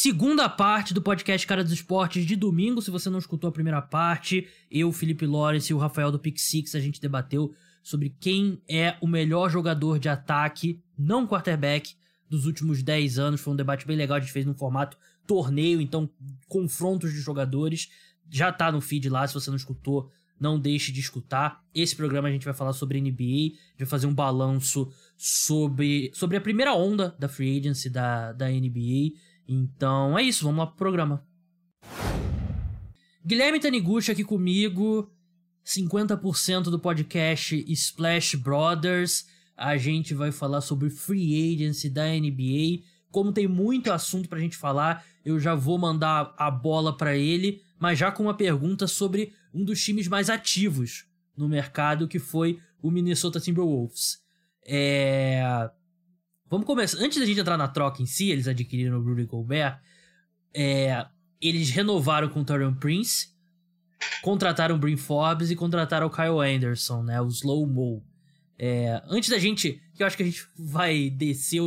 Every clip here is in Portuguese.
Segunda parte do podcast Cara dos Esportes de domingo. Se você não escutou a primeira parte, eu, Felipe Lawrence e o Rafael do Pick Six, a gente debateu sobre quem é o melhor jogador de ataque, não quarterback, dos últimos 10 anos. Foi um debate bem legal, a gente fez no formato torneio, então confrontos de jogadores. Já tá no feed lá, se você não escutou, não deixe de escutar. Esse programa a gente vai falar sobre NBA, vai fazer um balanço sobre, sobre a primeira onda da free agency da, da NBA. Então é isso, vamos lá pro programa. Guilherme Taniguchi aqui comigo, 50% do podcast Splash Brothers. A gente vai falar sobre free agency da NBA. Como tem muito assunto pra gente falar, eu já vou mandar a bola para ele, mas já com uma pergunta sobre um dos times mais ativos no mercado, que foi o Minnesota Timberwolves. É... Vamos começar. Antes da gente entrar na troca em si, eles adquiriram o Rudy Gobert. É... Eles renovaram com o Torian Prince, contrataram o Brin Forbes e contrataram o Kyle Anderson, né? O Slow Mo. É... Antes da gente. Que eu acho que a gente vai descer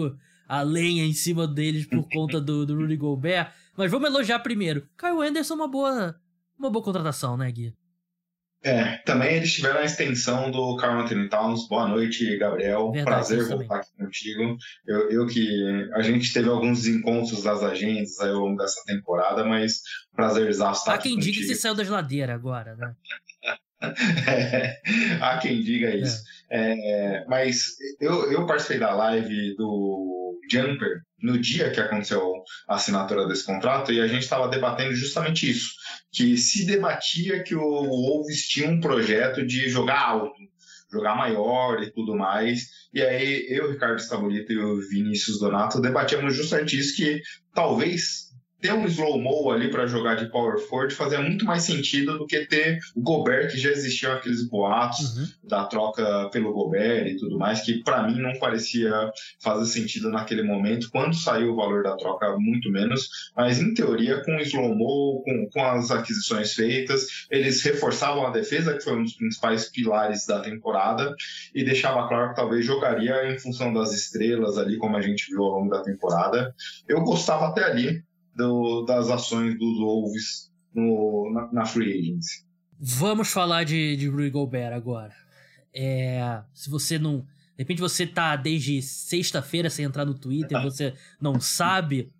a lenha em cima deles por conta do, do Rudy Gobert. Mas vamos elogiar primeiro. Kyle Anderson é uma boa, uma boa contratação, né, Gui? É, também eles tiveram a extensão do Carl Anthony Towns. Boa noite, Gabriel. Verdade, Prazer também. voltar aqui contigo. Eu, eu que. A gente teve alguns encontros das agendas aí ao longo dessa temporada, mas prazerzaço estar Há aqui quem diga que contigo. você saiu da geladeira agora, né? É, há quem diga isso. É, mas eu, eu participei da live do Jumper no dia que aconteceu a assinatura desse contrato e a gente estava debatendo justamente isso, que se debatia que o Wolves tinha um projeto de jogar alto, jogar maior e tudo mais. E aí eu, Ricardo Stabolito e o Vinícius Donato debatíamos justamente isso, que talvez ter um slow-mo ali para jogar de power forward fazia muito mais sentido do que ter o Gobert, que já existiam aqueles boatos Uhum. da troca pelo Gobert e tudo mais, que para mim não parecia fazer sentido naquele momento. Quando saiu o valor da troca, muito menos. Mas em teoria, com o slow-mo, com, com as aquisições feitas, eles reforçavam a defesa, que foi um dos principais pilares da temporada, e deixava claro que talvez jogaria em função das estrelas ali, como a gente viu ao longo da temporada. Eu gostava até ali do- das ações dos Wolves no- na, na Free Agency. Vamos falar de, de Rudy Gobert agora. É, se você não. De repente você tá desde sexta-feira sem entrar no Twitter, você não sabe.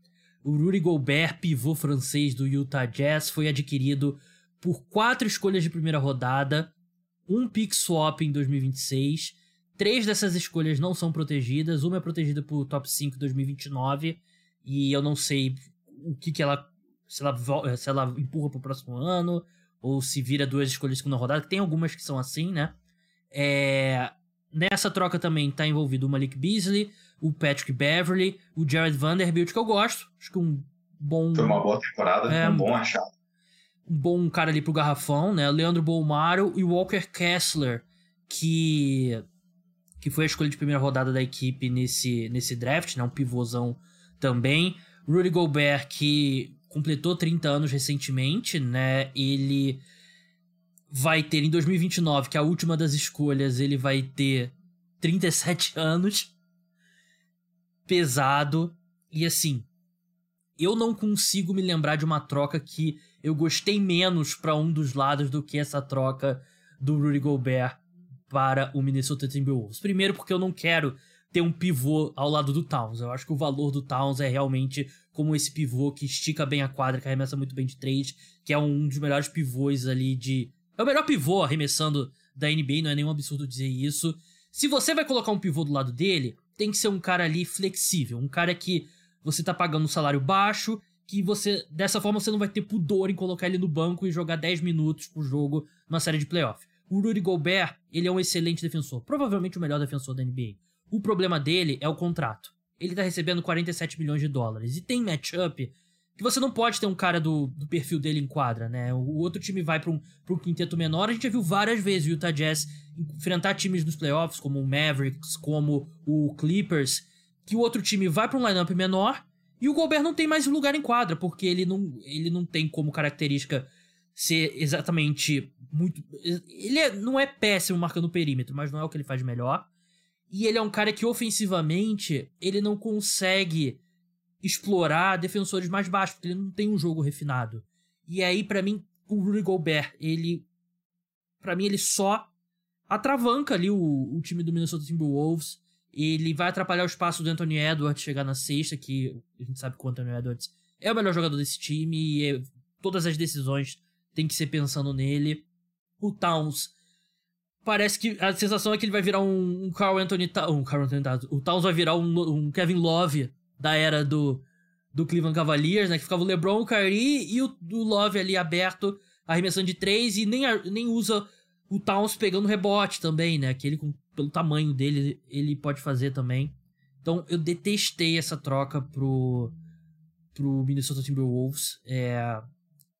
O Rudy Gobert, pivô francês do Utah Jazz, foi adquirido por quatro escolhas de primeira rodada, um pick swap em 2026. Três dessas escolhas não são protegidas. Uma é protegida por top 5 em 2029. E eu não sei o que, que ela. Se ela, vo- se ela empurra pro próximo ano ou se vira duas escolhas de segunda rodada, que tem algumas que são assim, né? É, nessa troca também tá envolvido o Malik Beasley, o Patrick Beverly, o Jared Vanderbilt, que eu gosto. Acho que um bom, Foi uma boa temporada, É, um bom achado. um bom cara ali pro garrafão, né? Leandro Bolmaro e Walker Kessler, que que foi a escolha de primeira rodada da equipe nesse, nesse draft, né? Um pivôzão também. Rudy Gobert, que completou 30 anos recentemente, né? Ele vai ter em 2029, que é a última das escolhas, ele vai ter 37 anos. Pesado. E assim, eu não consigo me lembrar de uma troca que eu gostei menos pra um dos lados do que essa troca do Rudy Gobert para o Minnesota Timberwolves. Primeiro porque eu não quero ter um pivô ao lado do Towns. Eu acho que o valor do Towns é realmente como esse pivô que estica bem a quadra, que arremessa muito bem de três, que é um dos melhores pivôs ali de... É o melhor pivô arremessando da NBA, não é nenhum absurdo dizer isso. Se você vai colocar um pivô do lado dele, tem que ser um cara ali flexível, um cara que você tá pagando um salário baixo, que você, dessa forma, você não vai ter pudor em colocar ele no banco e jogar 10 minutos por jogo numa série de playoff. O Rudy Gobert, ele é um excelente defensor, provavelmente o melhor defensor da NBA. O problema dele é o contrato. Ele tá recebendo 47 milhões de dólares. E tem matchup que você não pode ter um cara do, do perfil dele em quadra, né? O outro time vai pra um, pra um quinteto menor. A gente já viu várias vezes o Utah Jazz enfrentar times nos playoffs, como o Mavericks, como o Clippers, que o outro time vai pra um lineup menor e o Gobert não tem mais lugar em quadra, porque ele não, ele não tem como característica ser exatamente muito. Ele é- não é péssimo marcando o perímetro, mas não é o que ele faz melhor. E ele é um cara que ofensivamente ele não consegue explorar defensores mais baixos, porque ele não tem um jogo refinado. E aí, para mim, o Rudy Gobert, ele. para mim, ele só atravanca ali o, o time do Minnesota Timberwolves. Ele vai atrapalhar o espaço do Anthony Edwards chegar na sexta, que a gente sabe que o Anthony Edwards é o melhor jogador desse time e é, todas as decisões tem que ser pensando nele. O Towns parece que a sensação é que ele vai virar um, Carl Anthony um Carl Anthony o Towns vai virar um, um, Kevin Love da era do, do Cleveland Cavaliers, né, que ficava o LeBron, o Kyrie e o, o Love ali aberto, arremessando de três e nem, nem usa o Towns pegando rebote também, né, que ele com, pelo tamanho dele ele pode fazer também. Então eu detestei essa troca pro pro Minnesota Timberwolves. É,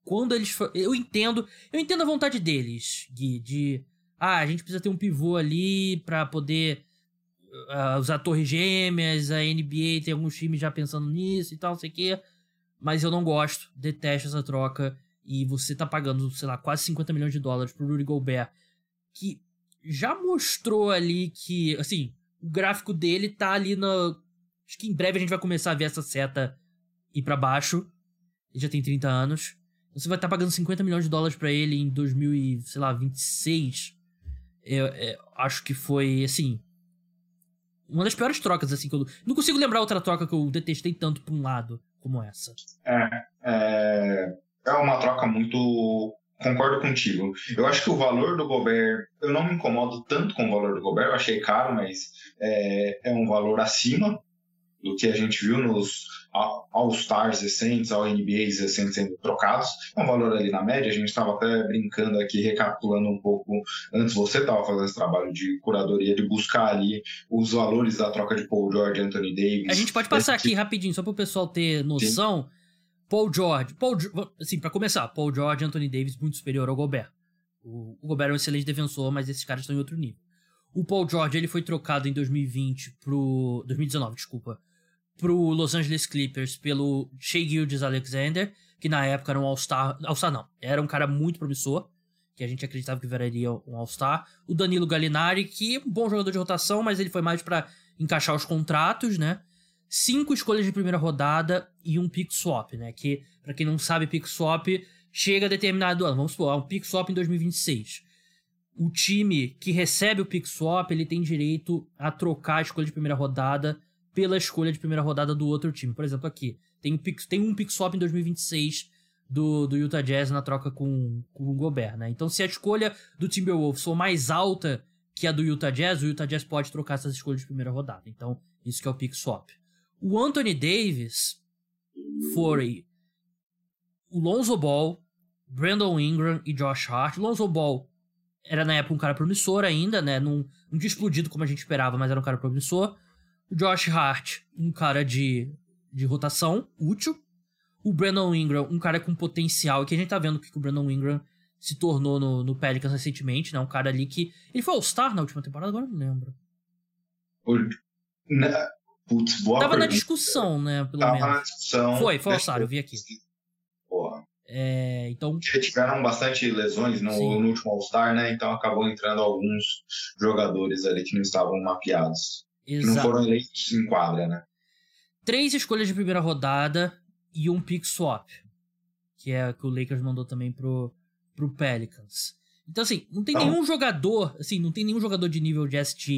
quando eles eu entendo, eu entendo a vontade deles, Gui, de ah, a gente precisa ter um pivô ali para poder uh, usar torres gêmeas, a NBA tem alguns times já pensando nisso e tal, não sei o quê. Mas eu não gosto, detesto essa troca. E você tá pagando, sei lá, quase 50 milhões de dólares pro Rudy Gobert, que já mostrou ali que, assim, o gráfico dele tá ali na. Acho que em breve a gente vai começar a ver essa seta ir para baixo. Ele já tem 30 anos. Você vai estar tá pagando 50 milhões de dólares para ele em 2026 eu, eu, acho que foi, assim. Uma das piores trocas, assim, que eu. Não consigo lembrar outra troca que eu detestei tanto por um lado como essa. É. É, é uma troca muito. Concordo contigo. Eu acho que o valor do Gobert. Eu não me incomodo tanto com o valor do Gobert, eu achei caro, mas é, é um valor acima do que a gente viu nos All-Stars recentes, All-NBAs recentes sendo trocados. É um valor ali na média, a gente estava até brincando aqui, recapitulando um pouco, antes você estava fazendo esse trabalho de curadoria, de buscar ali os valores da troca de Paul George e Anthony Davis. A gente pode passar aqui rapidinho, só para o pessoal ter noção. Sim. Paul George, Paul, assim, para começar, Paul George e Anthony Davis muito superior ao Gobert. O, o Gobert é um excelente defensor, mas esses caras estão em outro nível. O Paul George ele foi trocado em 2020 pro 2019, desculpa, pro Los Angeles Clippers pelo Shea Gildes Alexander, que na época era um All-Star. All-Star não, era um cara muito promissor, que a gente acreditava que viraria um All-Star. O Danilo Gallinari, que é um bom jogador de rotação, mas ele foi mais para encaixar os contratos, né? Cinco escolhas de primeira rodada e um pick swap, né? Que, para quem não sabe, pick swap chega a determinado ano. Vamos supor, um pick swap em 2026. O time que recebe o pick swap, ele tem direito a trocar a escolha de primeira rodada pela escolha de primeira rodada do outro time. Por exemplo, aqui, tem um pick, tem um pick swap em 2026 do, do Utah Jazz na troca com, com o Gobert, né? Então, se a escolha do Timberwolves for mais alta que a do Utah Jazz, o Utah Jazz pode trocar essas escolhas de primeira rodada. Então, isso que é o pick swap. O Anthony Davis foi o Lonzo Ball, Brandon Ingram e Josh Hart. Lonzo Ball era na época um cara promissor ainda, né? Não, não tinha explodido como a gente esperava, mas era um cara promissor. Josh Hart, um cara de, de rotação útil. O Brandon Ingram, um cara com potencial, que a gente tá vendo o que o Brandon Ingram se tornou no, no Pelicans recentemente, né? Um cara ali que. Ele foi All-Star na última temporada, agora não lembro. Na... Putz, boa Tava pergunta. na discussão, né? Pelo Tava menos. na discussão. Foi, foi All-Star, eu vi aqui. Porra. É, então. Tiveram bastante lesões no, no último All-Star, né? Então acabou entrando alguns jogadores ali que não estavam mapeados. Exato. Não foram eleitos em quadra, né? Três escolhas de primeira rodada e um pick swap. Que é que o Lakers mandou também pro, pro Pelicans. Então, assim, não tem nenhum jogador, assim, não tem nenhum jogador de nível de STA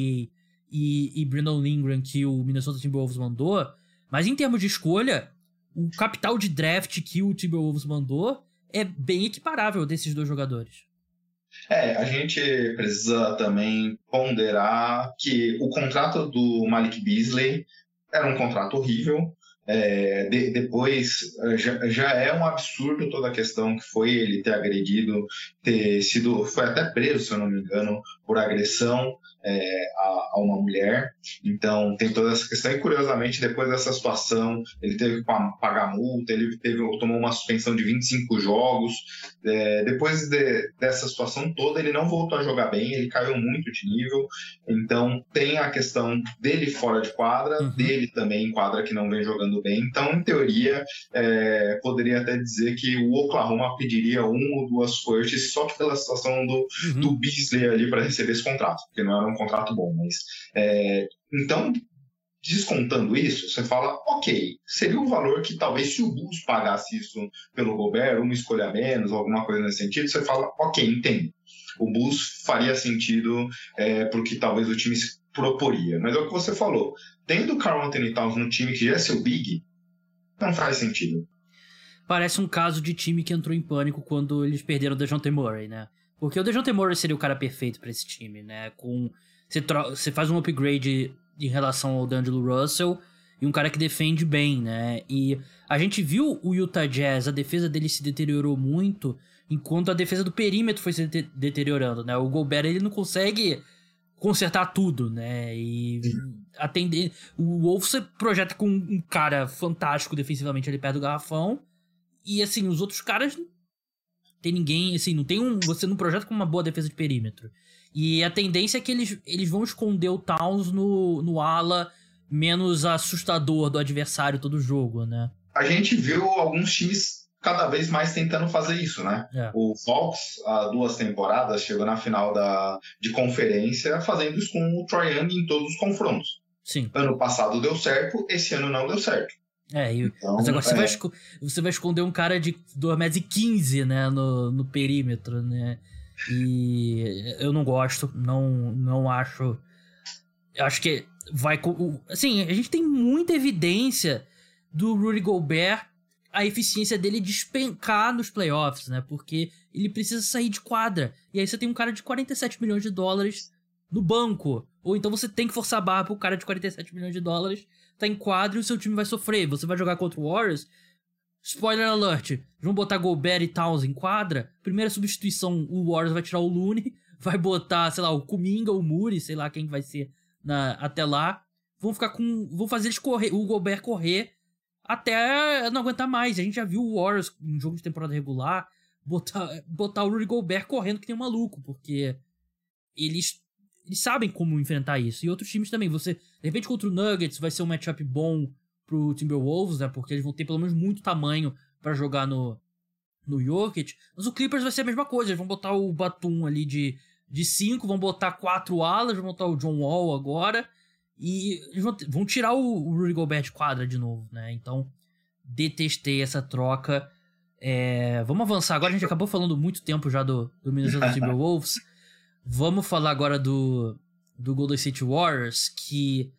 e, e Brandon Ingram que o Minnesota Timberwolves mandou, mas em termos de escolha, o capital de draft que o Timberwolves mandou é bem equiparável desses dois jogadores. É, a gente precisa também ponderar que o contrato do Malik Beasley era um contrato horrível. É, de, depois já, já, é um absurdo toda a questão que foi ele ter agredido, ter sido, foi até preso, se eu não me engano, por agressão é, a, a, uma mulher. Então tem toda essa questão. E curiosamente, depois dessa situação, ele teve que pagar multa, ele teve, tomou uma suspensão de 25 jogos. É, depois de, dessa situação toda, ele não voltou a jogar bem, ele caiu muito de nível. Então tem a questão dele fora de quadra, uhum. dele também em quadra que não vem jogando bem. Então, em teoria, é, poderia até dizer que o Oklahoma pediria um ou duas firsts só pela situação do, uhum. do Beasley ali para receber esse contrato, porque não era um contrato bom, mas. É, então, descontando isso, você fala, ok, seria um valor que talvez se o Bulls pagasse isso pelo Gobert, uma escolha menos, alguma coisa nesse sentido, você fala, ok, entendo. O Bulls faria sentido é, porque talvez o time se proporia. Mas é o que você falou. Tendo o Carl Anthony Towns no time que já é seu big, não faz sentido. Parece um caso de time que entrou em pânico quando eles perderam o DeJounte Murray, né? Porque o DeJounte Murray seria o cara perfeito para esse time, né? Com você, você faz um upgrade em relação ao D'Angelo Russell e um cara que defende bem, né? E a gente viu o Utah Jazz, a defesa dele se deteriorou muito, enquanto a defesa do perímetro foi se de deteriorando, né? O Gobert ele não consegue consertar tudo, né? E atender. O Wolves projeta com um cara fantástico defensivamente ali perto do garrafão. E assim, os outros caras. Tem ninguém, assim, não tem um. Você não projeta com uma boa defesa de perímetro. E a tendência é que eles, eles vão esconder o Towns no, no ala menos assustador do adversário todo jogo, né? A gente viu alguns times cada vez mais tentando fazer isso, né? É. O Fox, há duas temporadas, chegou na final da, de conferência fazendo isso com o Troy Young em todos os confrontos. Sim. Ano passado deu certo, esse ano não deu certo. É, e, então, mas agora é. você, vai, você vai esconder um cara de 2,15m né, no, no perímetro, né? E eu não gosto, não, não acho. Acho que vai. Assim, a gente tem muita evidência do Rudy Gobert, a eficiência dele despencar nos playoffs, né? Porque ele precisa sair de quadra. E aí você tem um cara de 47 milhões de dólares no banco. Ou então você tem que forçar a barra pro cara de 47 milhões de dólares tá em quadro e o seu time vai sofrer. Você vai jogar contra o Warriors, Spoiler alert, vão botar Gobert e Towns em quadra. Primeira substituição, o Warriors vai tirar o Looney, vai botar, sei lá, o Kuminga, o Muri, sei lá quem vai ser na, até lá. Vão ficar com. Vão fazer eles correr, o Gobert correr até não aguentar mais. A gente já viu o Warriors em jogo de temporada regular botar, botar o Rudy Gobert correndo que tem um maluco, porque eles, eles sabem como enfrentar isso. E outros times também. Você, de repente, contra o Nuggets vai ser um matchup bom pro Timberwolves, né? Porque eles vão ter pelo menos muito tamanho para jogar no, no Jokic. Mas o Clippers vai ser a mesma coisa. Eles vão botar o Batum ali de, de cinco, vão botar quatro alas, vão botar o John Wall agora. E eles vão, vão tirar o, o Rudy Gobert de quadra de novo, né? Então, detestei essa troca. É, vamos avançar. Agora a gente acabou falando muito tempo já do, do Minnesota Timberwolves. Vamos falar agora do, do Golden State Warriors, que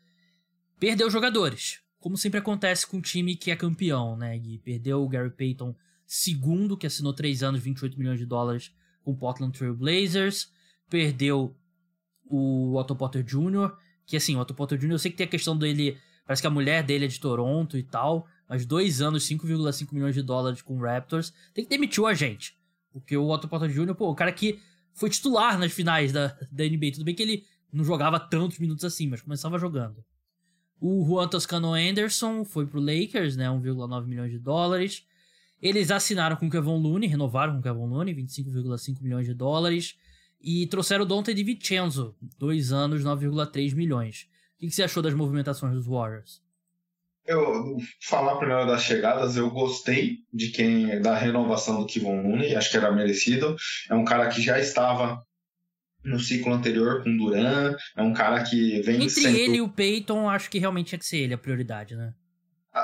perdeu jogadores como sempre acontece com um time que é campeão, né? E perdeu o Gary Payton segundo, que assinou 3 anos, 28 milhões de dólares com o Portland Trail Blazers. Perdeu o Otto Potter Jr., que assim, o Otto Potter Jr., eu sei que tem a questão dele, parece que a mulher dele é de Toronto e tal, mas dois anos, 5,5 milhões de dólares com o Raptors, tem que demitir o agente. Porque o Otto Potter Jr., pô, o cara que foi titular nas finais da, da NBA, tudo bem que ele não jogava tantos minutos assim, mas começava jogando. O Juan Toscano Anderson foi pro Lakers, né? 1,9 milhões de dólares. Eles assinaram com o Kevin Looney, renovaram com o Kevin Looney, 25,5 milhões de dólares. E trouxeram o Dante DiVincenzo, dois anos, 9,3 milhões. O que, você achou das movimentações dos Warriors? Eu falar primeiro das chegadas, eu gostei de quem da renovação do Kevin Looney, acho que era merecido. É um cara que já estava no ciclo anterior com Duran. É um cara que vem Entre sendo... ele e o Peyton, acho que realmente tinha que ser ele a prioridade, né?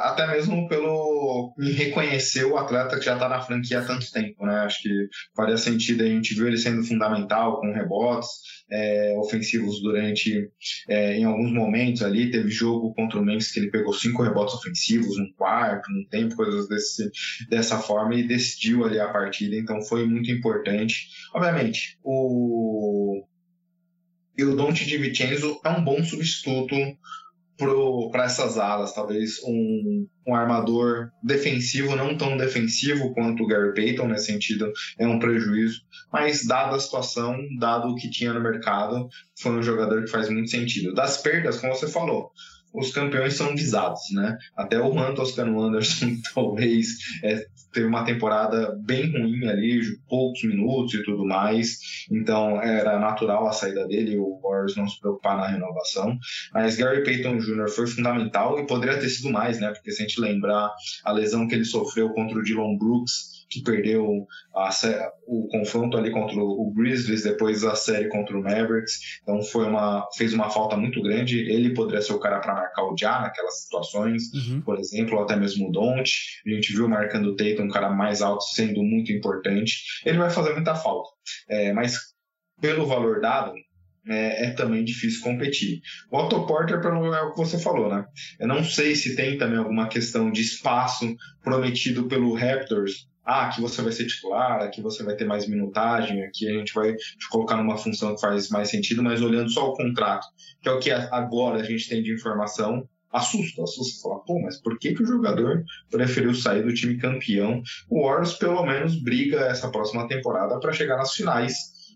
Até mesmo pelo em reconhecer o atleta que já está na franquia há tanto tempo, né? Acho que faria sentido. A gente viu ele sendo fundamental com rebotes é, ofensivos durante, é, em alguns momentos ali. Teve jogo contra o Memphis que ele pegou cinco rebotes ofensivos, um quarto, um tempo, coisas desse, dessa forma e decidiu ali a partida. Então foi muito importante. Obviamente, o e o Dante DiVincenzo é um bom substituto para essas alas, talvez um, um armador defensivo, não tão defensivo quanto o Gary Payton, nesse sentido, é um prejuízo, mas dada a situação, dado o que tinha no mercado, foi um jogador que faz muito sentido. Das perdas, como você falou, os campeões são visados, né? Até o Juan Toscano Anderson talvez é, teve uma temporada bem ruim ali, poucos minutos e tudo mais, então era natural a saída dele, o Warriors não se preocupar na renovação, mas Gary Payton Jr. foi fundamental e poderia ter sido mais, né? Porque se a gente lembrar a lesão que ele sofreu contra o Dylan Brooks que perdeu a, o confronto ali contra o Grizzlies, depois a série contra o Mavericks. Então foi uma, fez uma falta muito grande. Ele poderia ser o cara para marcar o Já naquelas situações, uhum. por exemplo, até mesmo o Don't. A gente viu marcando o Tatum, um cara mais alto, sendo muito importante. Ele vai fazer muita falta. É, mas pelo valor dado, é, é, também difícil competir. O Otto Porter, pelo é o que você falou, né? Eu não sei se tem também alguma questão de espaço prometido pelo Raptors. Ah, aqui você vai ser titular, aqui você vai ter mais minutagem, aqui a gente vai te colocar numa função que faz mais sentido, mas olhando só o contrato, que é o que agora a gente tem de informação, assusta, assusta. Fala, pô, mas por que, que o jogador preferiu sair do time campeão? O Warriors pelo menos briga essa próxima temporada para chegar nas finais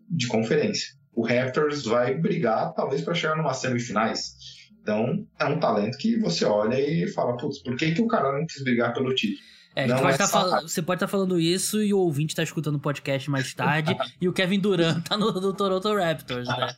de conferência o Raptors vai brigar talvez para chegar numa semifinais. Então, é um talento que você olha e fala, putz, por que, que o cara não quis brigar pelo título? É, pode é tá fal... Você pode estar tá falando isso e o ouvinte está escutando o podcast mais tarde e o Kevin Durant tá no, no Toronto Raptors, né?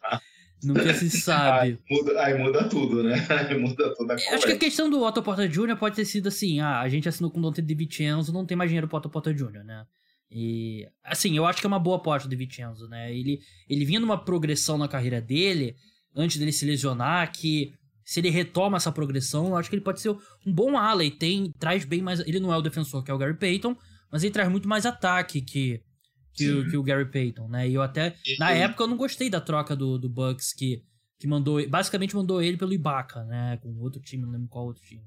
Nunca se sabe. Aí muda, aí muda tudo, né? Aí muda toda a Acho que a questão do Otto Porter Jr. pode ter sido assim: ah, a gente assinou com o Dante DiVincenzo, não tem mais dinheiro pro Otto Porter Jr., né? E, assim, eu acho que é uma boa aposta do Vincenzo, né? Ele, ele vinha numa progressão na carreira dele, antes dele se lesionar, que se ele retoma essa progressão, eu acho que ele pode ser um bom ala e tem, traz bem mais. Ele não é o defensor que é o Gary Payton, mas ele traz muito mais ataque que, que, o, que o Gary Payton, né? E eu até. E, na e... época eu não gostei da troca do, do Bucks que, que mandou. Basicamente mandou ele pelo Ibaka, né? Com outro time, não lembro qual outro time.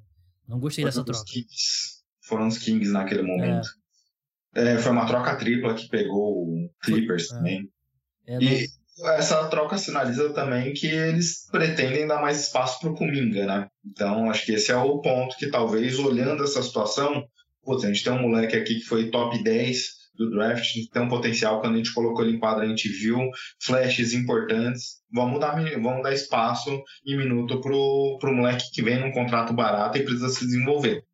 Não gostei dessa troca. Kings. Foram os Kings naquele momento. É. É, foi uma troca tripla que pegou o Clippers é. também. É, e essa troca sinaliza também que eles pretendem dar mais espaço para o Kuminga, né? Então acho que esse é o ponto que talvez olhando essa situação, putz, a gente tem um moleque aqui que foi top 10 do draft, tem um potencial, quando a gente colocou ele em quadra, a gente viu flashes importantes, vamos dar, vamos dar espaço e minuto pro, pro moleque que vem num contrato barato e precisa se desenvolver.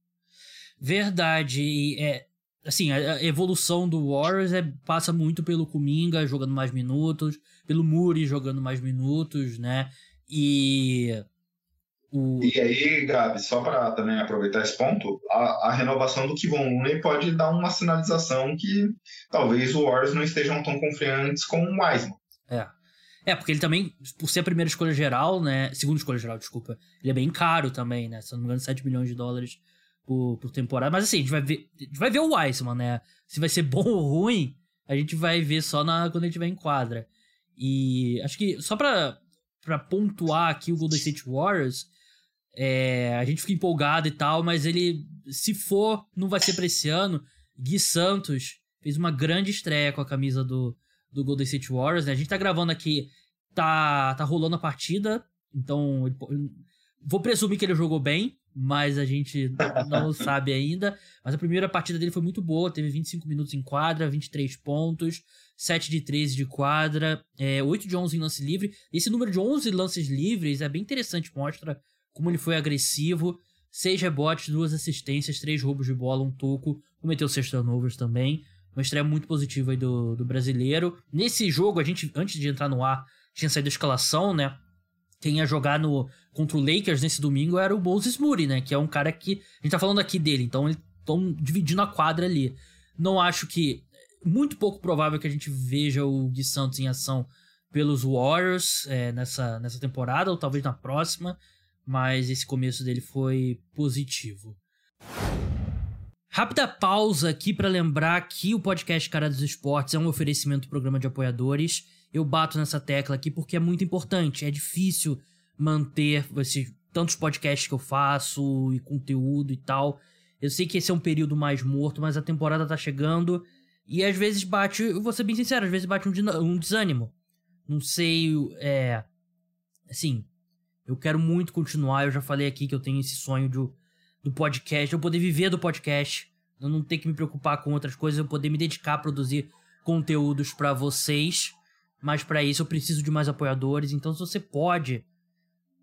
Verdade, e é, assim, a, evolução do Warriors é, passa muito pelo Kuminga jogando mais minutos, pelo Muri jogando mais minutos, né? E. O... E aí, Gabi, só para também aproveitar esse ponto, a, a renovação do Kivon Looney pode dar uma sinalização que talvez o Warriors não estejam tão confiantes com o Wiseman. É. É, porque ele também, por ser a primeira escolha geral, né? Segunda escolha geral, desculpa. Ele é bem caro também, né? Se não me engano, 7 milhões de dólares por, por temporada. Mas assim, a gente vai ver. A gente vai ver o Weissman, né? Se vai ser bom ou ruim, a gente vai ver só na, quando a gente tiver em quadra. E acho que só pra, pra pontuar aqui o Golden State Warriors, é, a gente fica empolgado e tal, mas ele, se for, não vai ser pra esse ano. Gui Santos fez uma grande estreia com a camisa do, do Golden State Warriors, né? A gente tá gravando aqui, tá, tá rolando a partida, então vou presumir que ele jogou bem, mas a gente não sabe ainda. Mas a primeira partida dele foi muito boa, teve 25 minutos em quadra, 23 pontos, 7 de 13 de quadra, é, 8 de 11 em lance livre. Esse número de 11 lances livres é bem interessante, mostra como ele foi agressivo. 6 rebotes, 2 assistências, 3 roubos de bola, um toco, cometeu 6 turnovers também. Uma estreia muito positiva aí do, do brasileiro. Nesse jogo, a gente, antes de entrar no ar, tinha saído a escalação, né? Quem ia jogar no, contra o Lakers nesse domingo era o Moses Moody, né? Que é um cara que. A gente tá falando aqui dele, então eles estão dividindo a quadra ali. Não acho que. Muito pouco provável que a gente veja o Gui Santos em ação pelos Warriors é, nessa, nessa temporada, ou talvez na próxima, mas esse começo dele foi positivo. Rápida pausa aqui para lembrar que o podcast Cara dos Esportes é um oferecimento do programa de apoiadores eu bato nessa tecla aqui porque é muito importante. É difícil manter esses tantos podcasts que eu faço e conteúdo e tal. Eu sei que esse é um período mais morto, mas a temporada tá chegando e às vezes bate, eu vou ser bem sincero, às vezes bate um, um desânimo. Não sei, é. Assim, eu quero muito continuar. Eu já falei aqui que eu tenho esse sonho de, do podcast, eu poder viver do podcast, eu não ter que me preocupar com outras coisas, eu poder me dedicar a produzir conteúdos para vocês. Mas para isso eu preciso de mais apoiadores. Então, se você pode,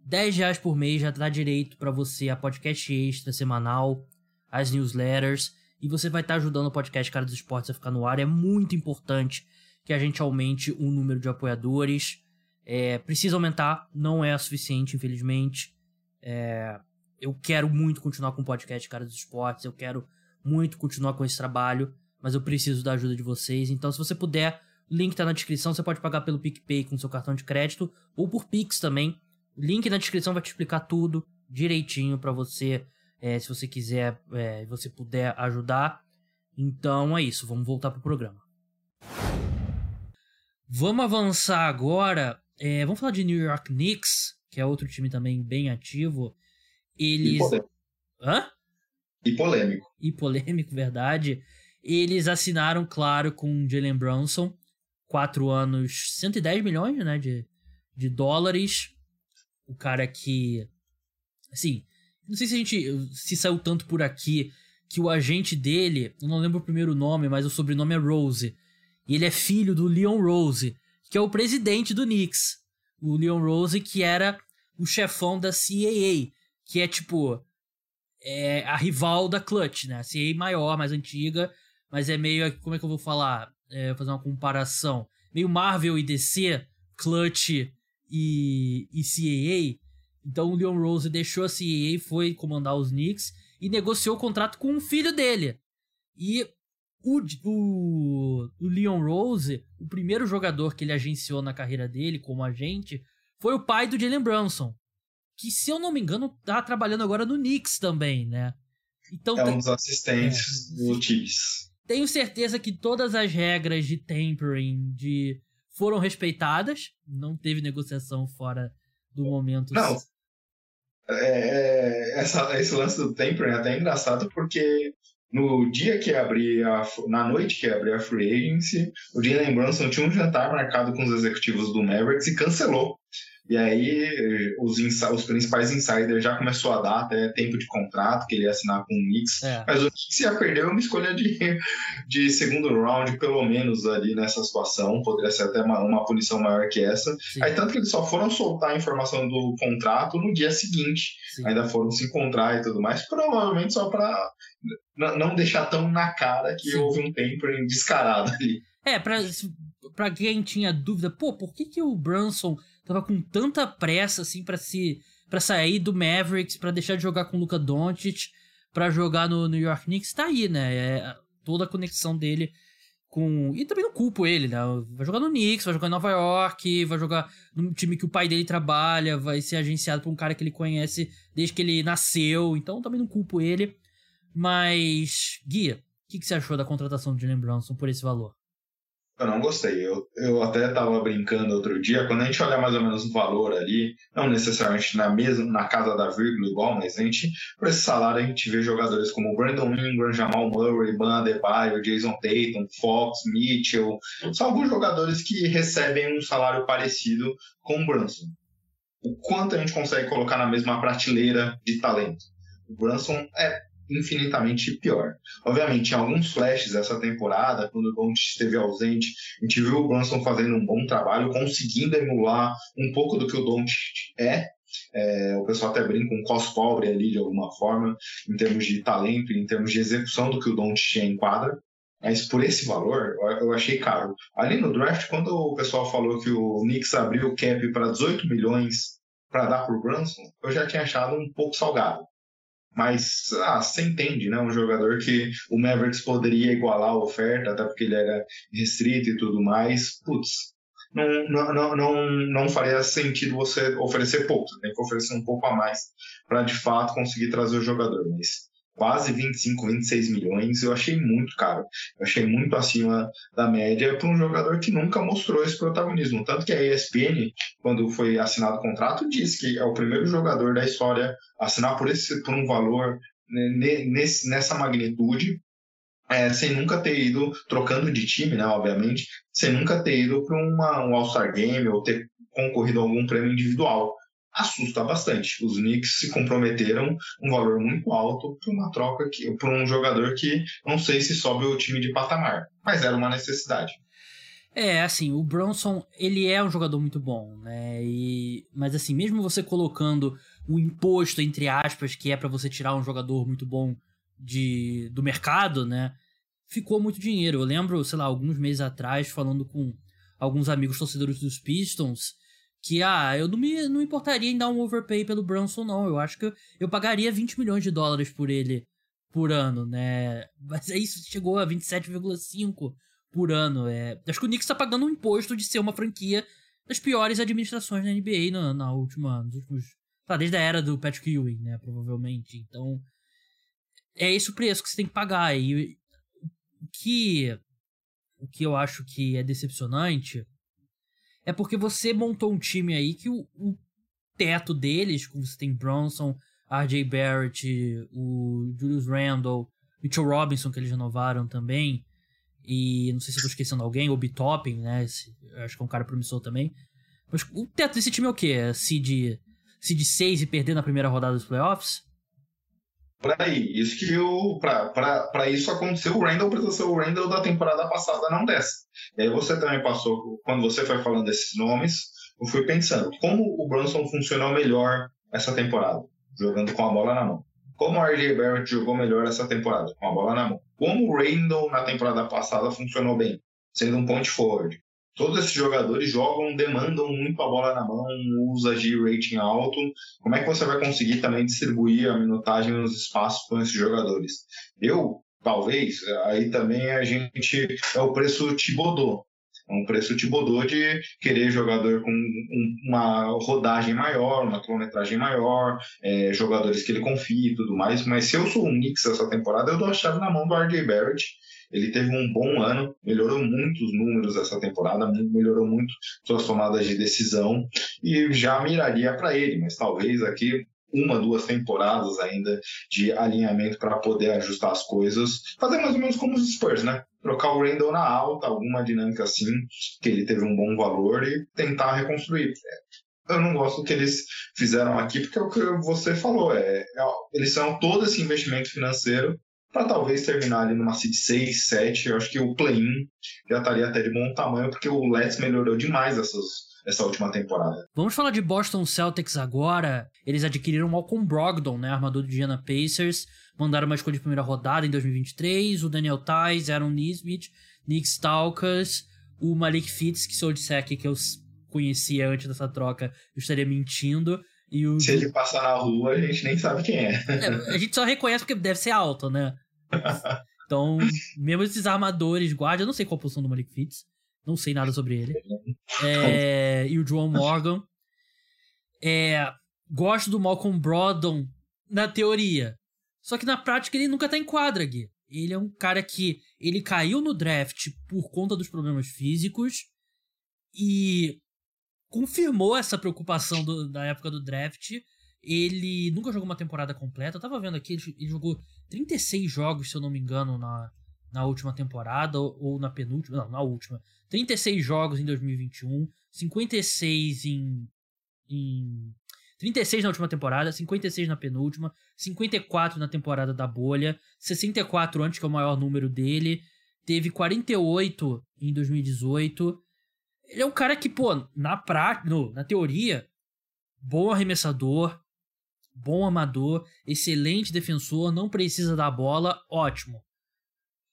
10 reais por mês já dá direito para você a podcast extra semanal, as newsletters. E você vai estar tá ajudando o podcast Cara dos Esportes a ficar no ar. É muito importante que a gente aumente o número de apoiadores. É, precisa aumentar, não é suficiente, infelizmente. É, eu quero muito continuar com o podcast Cara dos Esportes. Eu quero muito continuar com esse trabalho. mas eu preciso da ajuda de vocês. Então, se você puder, link tá na descrição. Você pode pagar pelo PicPay com seu cartão de crédito ou por Pix também. Link na descrição vai te explicar tudo direitinho para você, é, se você quiser, é, você puder ajudar. Então é isso, vamos voltar pro programa. Vamos avançar agora. É, vamos falar de New York Knicks, que é outro time também bem ativo. Eles. E polêmico. Hã? E polêmico. E polêmico, verdade. Eles assinaram, claro, com Jalen Brunson. Quatro anos, 110 milhões né, de, de dólares. O cara que. Assim, não sei se a gente. Se saiu tanto por aqui que o agente dele, eu não lembro o primeiro nome, mas o sobrenome é Rose. E ele é filho do Leon Rose, que é o presidente do Knicks. O Leon Rose, que era o chefão da CAA, que é tipo. É a rival da Clutch, né? A CAA maior, mais antiga, mas é meio. Como é que eu vou falar? É, fazer uma comparação. Meio Marvel e DC, Clutch e, e CAA. Então o Leon Rose deixou a CAA, foi comandar os Knicks e negociou o contrato com o filho dele. E o, o, o Leon Rose, o primeiro jogador que ele agenciou na carreira dele como agente, foi o pai do Jalen Brunson. Que, se eu não me engano, tá trabalhando agora no Knicks também, né? Então, é um dos assistentes é, do Tibbs. Tenho certeza que todas as regras de tampering de foram respeitadas. Não teve negociação fora do momento. Não, é, é, essa, esse lance do tempering é até engraçado porque no dia que abrir a, na noite que abrir a free agency, o Jalen Brunson tinha um jantar marcado com os executivos do Mavericks e cancelou. E aí os, os principais insiders já começou a dar até tempo de contrato que ele ia assinar com o Knicks. É. Mas o Knicks ia perder uma escolha de, de segundo round, pelo menos ali nessa situação. Poderia ser até uma, uma punição maior que essa. Sim. Aí tanto que eles só foram soltar a informação do contrato no dia seguinte. Sim. Ainda foram se encontrar e tudo mais. Provavelmente só para não deixar tão na cara que Sim. houve um tempo descarado ali. É, pra, pra quem tinha dúvida, pô, por que, que o Brunson tava com tanta pressa assim para se para sair do Mavericks, para deixar de jogar com o Luka Doncic, para jogar no New York Knicks, tá aí, né? É toda a conexão dele com e também não culpo ele, né? Vai jogar no Knicks, vai jogar em Nova York, vai jogar num time que o pai dele trabalha, vai ser agenciado por um cara que ele conhece desde que ele nasceu, então também não culpo ele. Mas, Guia, o que, que você achou da contratação de Jalen Brunson por esse valor? Eu não gostei. Eu, eu até estava brincando outro dia, quando a gente olha mais ou menos o valor ali, não necessariamente na mesma, na casa da vírgula igual, mas a gente, por esse salário, a gente vê jogadores como Brandon Ingram, Jamal Murray, Ban Adebayo, Jason Tatum, Fox, Mitchell. São alguns jogadores que recebem um salário parecido com o Brunson. O quanto a gente consegue colocar na mesma prateleira de talento? O Brunson é infinitamente pior. Obviamente, em alguns flashes dessa temporada, quando o Doncic esteve ausente, a gente viu o Brunson fazendo um bom trabalho, conseguindo emular um pouco do que o Doncic é. é o pessoal até brinca um cos pobre ali de alguma forma, em termos de talento, em termos de execução do que o Doncic é em quadra. Mas por esse valor, eu achei caro. Ali no draft, quando o pessoal falou que o Knicks abriu o cap para 18 milhões para dar para o Brunson, eu já tinha achado um pouco salgado. Mas ah, você entende, né? Um jogador que o Mavericks poderia igualar a oferta, até porque ele era restrito e tudo mais. Putz, não, não, não, não, faria sentido você oferecer pouco. Você tem que oferecer um pouco a mais para de fato conseguir trazer o jogador. Mas quase 25, 26 milhões, eu achei muito caro. Eu achei muito acima da média para um jogador que nunca mostrou esse protagonismo. Tanto que a ESPN, quando foi assinado o contrato, disse que é o primeiro jogador da história a assinar por, esse, por um valor né, nessa magnitude. É, sem nunca ter ido, trocando de time, né, obviamente, sem nunca ter ido para um All-Star Game ou ter concorrido a algum prêmio individual assusta bastante. Os Knicks se comprometeram um valor muito alto para uma troca que, para um jogador que não sei se sobe o time de patamar, mas era uma necessidade. É, assim, o Bronson, ele é um jogador muito bom, né? E, mas assim, mesmo você colocando o imposto entre aspas que é para você tirar um jogador muito bom de do mercado, né? Ficou muito dinheiro. Eu lembro, sei lá, alguns meses atrás falando com alguns amigos torcedores dos Pistons, que, ah, eu não me não importaria em dar um overpay pelo Brunson, não. Eu acho que eu, eu pagaria 20 milhões de dólares por ele por ano, né? Mas aí isso chegou a 27,5 por ano. É... Acho que o Knicks tá pagando um imposto de ser uma franquia das piores administrações da NBA na, na última, nos últimos. Tá, desde a era do Patrick Ewing, né? Provavelmente. Então. É esse o preço que você tem que pagar. E o que. O que eu acho que é decepcionante é porque você montou um time aí que o, o teto deles, como você tem Bronson, RJ Barrett, o Julius Randle, Mitchell Robinson, que eles renovaram também, e não sei se eu tô esquecendo alguém, o B-Topping, né? Esse, acho que é um cara promissor também. Mas o teto desse time é o quê? É seed, seed 6 e perder na primeira rodada dos playoffs? Por aí. Isso que o. Pra isso aconteceu, o Randall precisa ser o Randall da temporada passada, não dessa. E aí você também passou, quando você foi falando desses nomes, eu fui pensando, como o Brunson funcionou melhor essa temporada, jogando com a bola na mão. Como o RJ Barrett jogou melhor essa temporada, com a bola na mão. Como o Randall na temporada passada funcionou bem, sendo um point forward. Todos esses jogadores jogam, demandam muito a bola na mão, usa de rating alto. Como é que você vai conseguir também distribuir a minutagem nos espaços com esses jogadores? Eu, talvez, aí também a gente é o preço Tibodô. É um preço Tibodô de querer jogador com uma rodagem maior, uma quilometragem maior, é, jogadores que ele confia e tudo mais. Mas se eu sou um Knicks essa temporada, eu dou a chave na mão do RJ Barrett. Ele teve um bom ano, melhorou muito os números essa temporada, melhorou muito suas tomadas de decisão e já miraria para ele, mas talvez aqui uma, duas temporadas ainda de alinhamento para poder ajustar as coisas. Fazer mais ou menos como os Spurs, né? Trocar o Randall na alta, alguma dinâmica assim, que ele teve um bom valor e tentar reconstruir. Eu não gosto do que eles fizeram aqui, porque é o que você falou, é, é eles são todo esse investimento financeiro para talvez terminar ali numa seed 6, 7. Eu acho que o play-in já estaria até de bom tamanho, porque o Let's melhorou demais essas, essa última temporada. Vamos falar de Boston Celtics agora. Eles adquiriram Malcolm Brogdon, né, armador do Indiana Pacers. Mandaram uma escolha de primeira rodada em 2023. O Daniel Tice, Aaron Nismith, Nick Stalkers, o Malik Fitz, que se eu disser aqui que eu conhecia antes dessa troca, eu estaria mentindo. E o... Se ele passar na rua, a gente nem sabe quem é. é a gente só reconhece porque deve ser alto, né? Então, mesmo esses armadores, guarda, eu não sei qual a posição do Malik Fitz. Não sei nada sobre ele. É, e o João Morgan. É, gosto do Malcolm Brogdon na teoria. Só que na prática ele nunca tá em quadra, Gui. Ele é um cara que ele caiu no draft por conta dos problemas físicos e confirmou essa preocupação do, da época do draft. Ele nunca jogou uma temporada completa. Eu tava vendo aqui, ele, jogou 36 jogos, se eu não me engano, na, na última temporada, ou, ou na penúltima, não, na última. 36 jogos em 2021, 56 em, em 36 na última temporada, 56 na penúltima, 54 na temporada da bolha, 64 antes, que é o maior número dele, teve 48 em 2018. Ele é um cara que, pô, na prática, na teoria, bom arremessador, bom amador, excelente defensor, não precisa da bola, ótimo.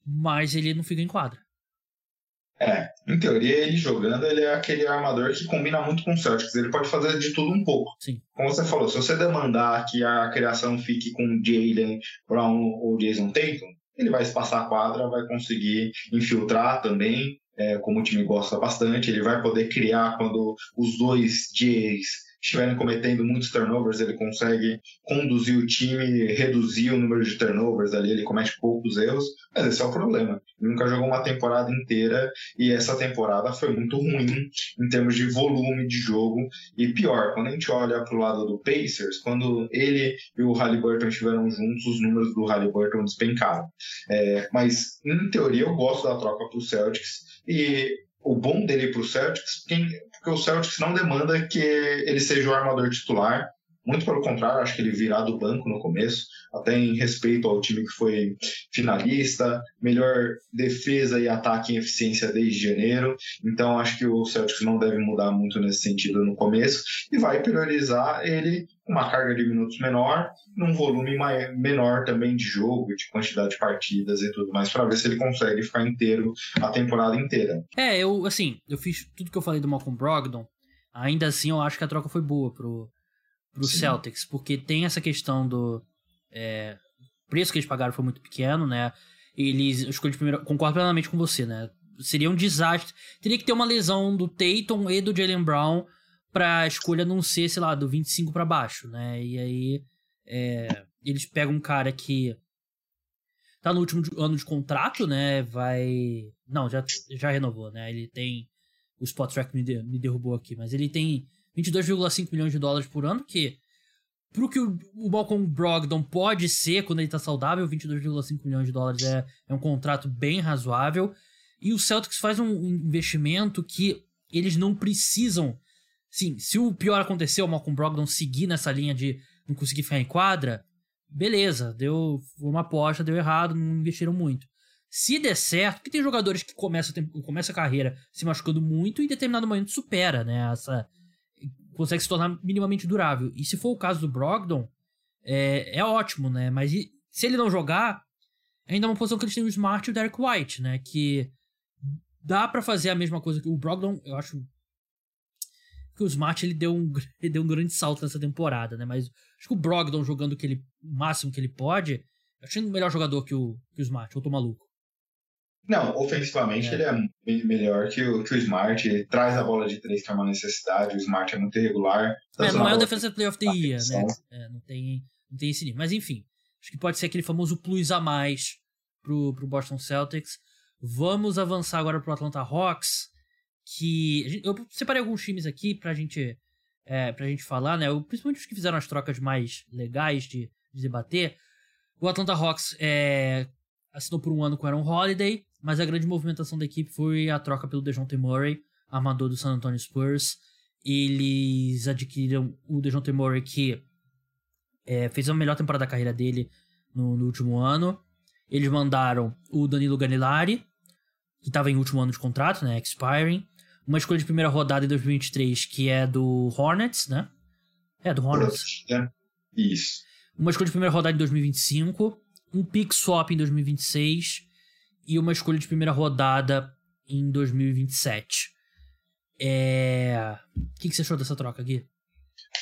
Mas ele não fica em quadra. É, em teoria, ele jogando, ele é aquele armador que combina muito com o Celtics. Ele pode fazer de tudo um pouco. Sim. Como você falou, se você demandar que a criação fique com Jalen Brown ou Jason Tatum, ele vai espaçar a quadra, vai conseguir infiltrar também, é, como o time gosta bastante. Ele vai poder criar quando os dois Jays estiverem cometendo muitos turnovers, ele consegue conduzir o time, reduzir o número de turnovers ali, ele comete poucos erros, mas esse é o problema. Ele nunca jogou uma temporada inteira e essa temporada foi muito ruim em termos de volume de jogo. E pior, quando a gente olha para o lado do Pacers, quando ele e o Halliburton estiveram juntos, os números do Halliburton despencaram. É, mas, em teoria, eu gosto da troca para o Celtics e o bom dele para o Celtics, quem, porque o Celtics não demanda que ele seja o armador titular. Muito pelo contrário, acho que ele virá do banco no começo, até em respeito ao time que foi finalista, melhor defesa e ataque em eficiência desde janeiro. Então acho que o Celtics não deve mudar muito nesse sentido no começo e vai priorizar ele uma carga de minutos menor, num volume maior, menor também de jogo, de quantidade de partidas e tudo mais, para ver se ele consegue ficar inteiro a temporada inteira. É, eu, assim, eu fiz tudo que eu falei do Malcolm Brogdon, ainda assim eu acho que a troca foi boa pro, pro Celtics, porque tem essa questão do. É, preço que eles pagaram foi muito pequeno, né? Eles, eu escolhi primeiro, concordo plenamente com você, né? Seria um desastre. Teria que ter uma lesão do Tatum e do Jalen Brown pra escolha não ser, sei lá, do 25 para baixo, né? E aí é, eles pegam um cara que tá no último ano de contrato, né? Vai. Não, já, já renovou, né? Ele tem. O Spot Track me, de, me derrubou aqui, mas ele tem 22,5 milhões de dólares por ano, que pro que o, Malcolm Brogdon pode ser quando ele tá saudável, 22,5 milhões de dólares é, é um contrato bem razoável. E o Celtics faz um investimento que eles não precisam. Sim, se o pior acontecer, o Malcolm Brogdon seguir nessa linha de não conseguir ficar em quadra, beleza, deu uma aposta, deu errado, não investiram muito. Se der certo, porque tem jogadores que começam, começam a carreira se machucando muito e em determinado momento supera, né? Essa, consegue se tornar minimamente durável. E se for o caso do Brogdon, é, é ótimo, né? Mas e, se ele não jogar, ainda é uma posição que eles têm o Smart e o Derek White, né? Que dá para fazer a mesma coisa que o Brogdon, eu acho que o Smart ele deu um, ele deu um grande salto nessa temporada, né? Mas acho que o Brogdon jogando que ele, o máximo que ele pode, eu achei um melhor jogador que o, que o Smart, eu tô maluco. Não, ofensivamente é. ele é melhor que o, que o Smart. Ele traz a bola de três, que é uma necessidade. O Smart é muito irregular. É, não é o Defensive Player of the Year, né? É, não, tem, não tem esse nível. Mas enfim, acho que pode ser aquele famoso plus a mais pro, pro Boston Celtics. Vamos avançar agora pro Atlanta Hawks. Que eu separei alguns times aqui pra gente, é, pra gente falar, né? Principalmente os que fizeram as trocas mais legais de, de debater. O Atlanta Hawks é, assinou por um ano com o Aaron Holiday, mas a grande movimentação da equipe foi a troca pelo DeJounte Murray, armador do San Antonio Spurs. Eles adquiriram o DeJounte Murray, que é, fez a melhor temporada da carreira dele no, no, último ano. Eles mandaram o Danilo Gallinari, que estava em último ano de contrato, né, expiring. Uma escolha de primeira rodada em 2023, que é do Hornets, né? É, do Hornets. É, isso. Uma escolha de primeira rodada em 2025 um pick swap em 2026 e uma escolha de primeira rodada em 2027. É... O que, que você achou dessa troca aqui?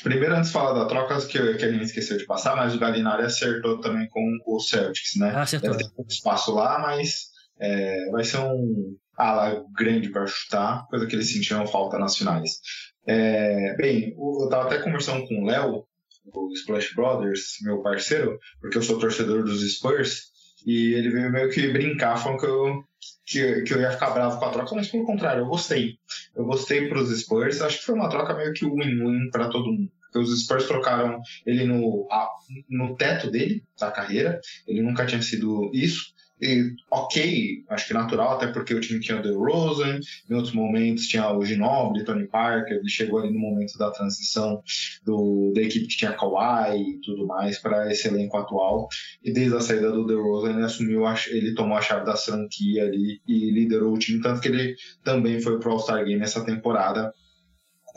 Primeiro, antes de falar da troca, que, que a gente esqueceu de passar, mas o Galinari acertou também com o Celtics, né? Ah, acertou. Deve ter um espaço lá, mas é, vai ser um ala grande para chutar, coisa que eles sentiram falta nas finais. É, bem, eu estava até conversando com o Léo o Splash Brothers, meu parceiro, porque eu sou torcedor dos Spurs, e ele veio meio que brincar, falando que eu, que, que eu ia ficar bravo com a troca, mas pelo contrário, eu gostei. Eu gostei para os Spurs, acho que foi uma troca meio que win-win para todo mundo. Porque os Spurs trocaram ele no, no teto dele, da carreira, ele nunca tinha sido isso, e, ok, acho que natural, até porque o time tinha o DeRozan, em outros momentos tinha o Ginobili, Tony Parker, ele chegou ali no momento da transição do, da equipe que tinha Kawhi e tudo mais para esse elenco atual, e desde a saída do DeRozan ele assumiu, a, ele tomou a chave da franquia ali e liderou o time, tanto que ele também foi pro All-Star Game essa temporada,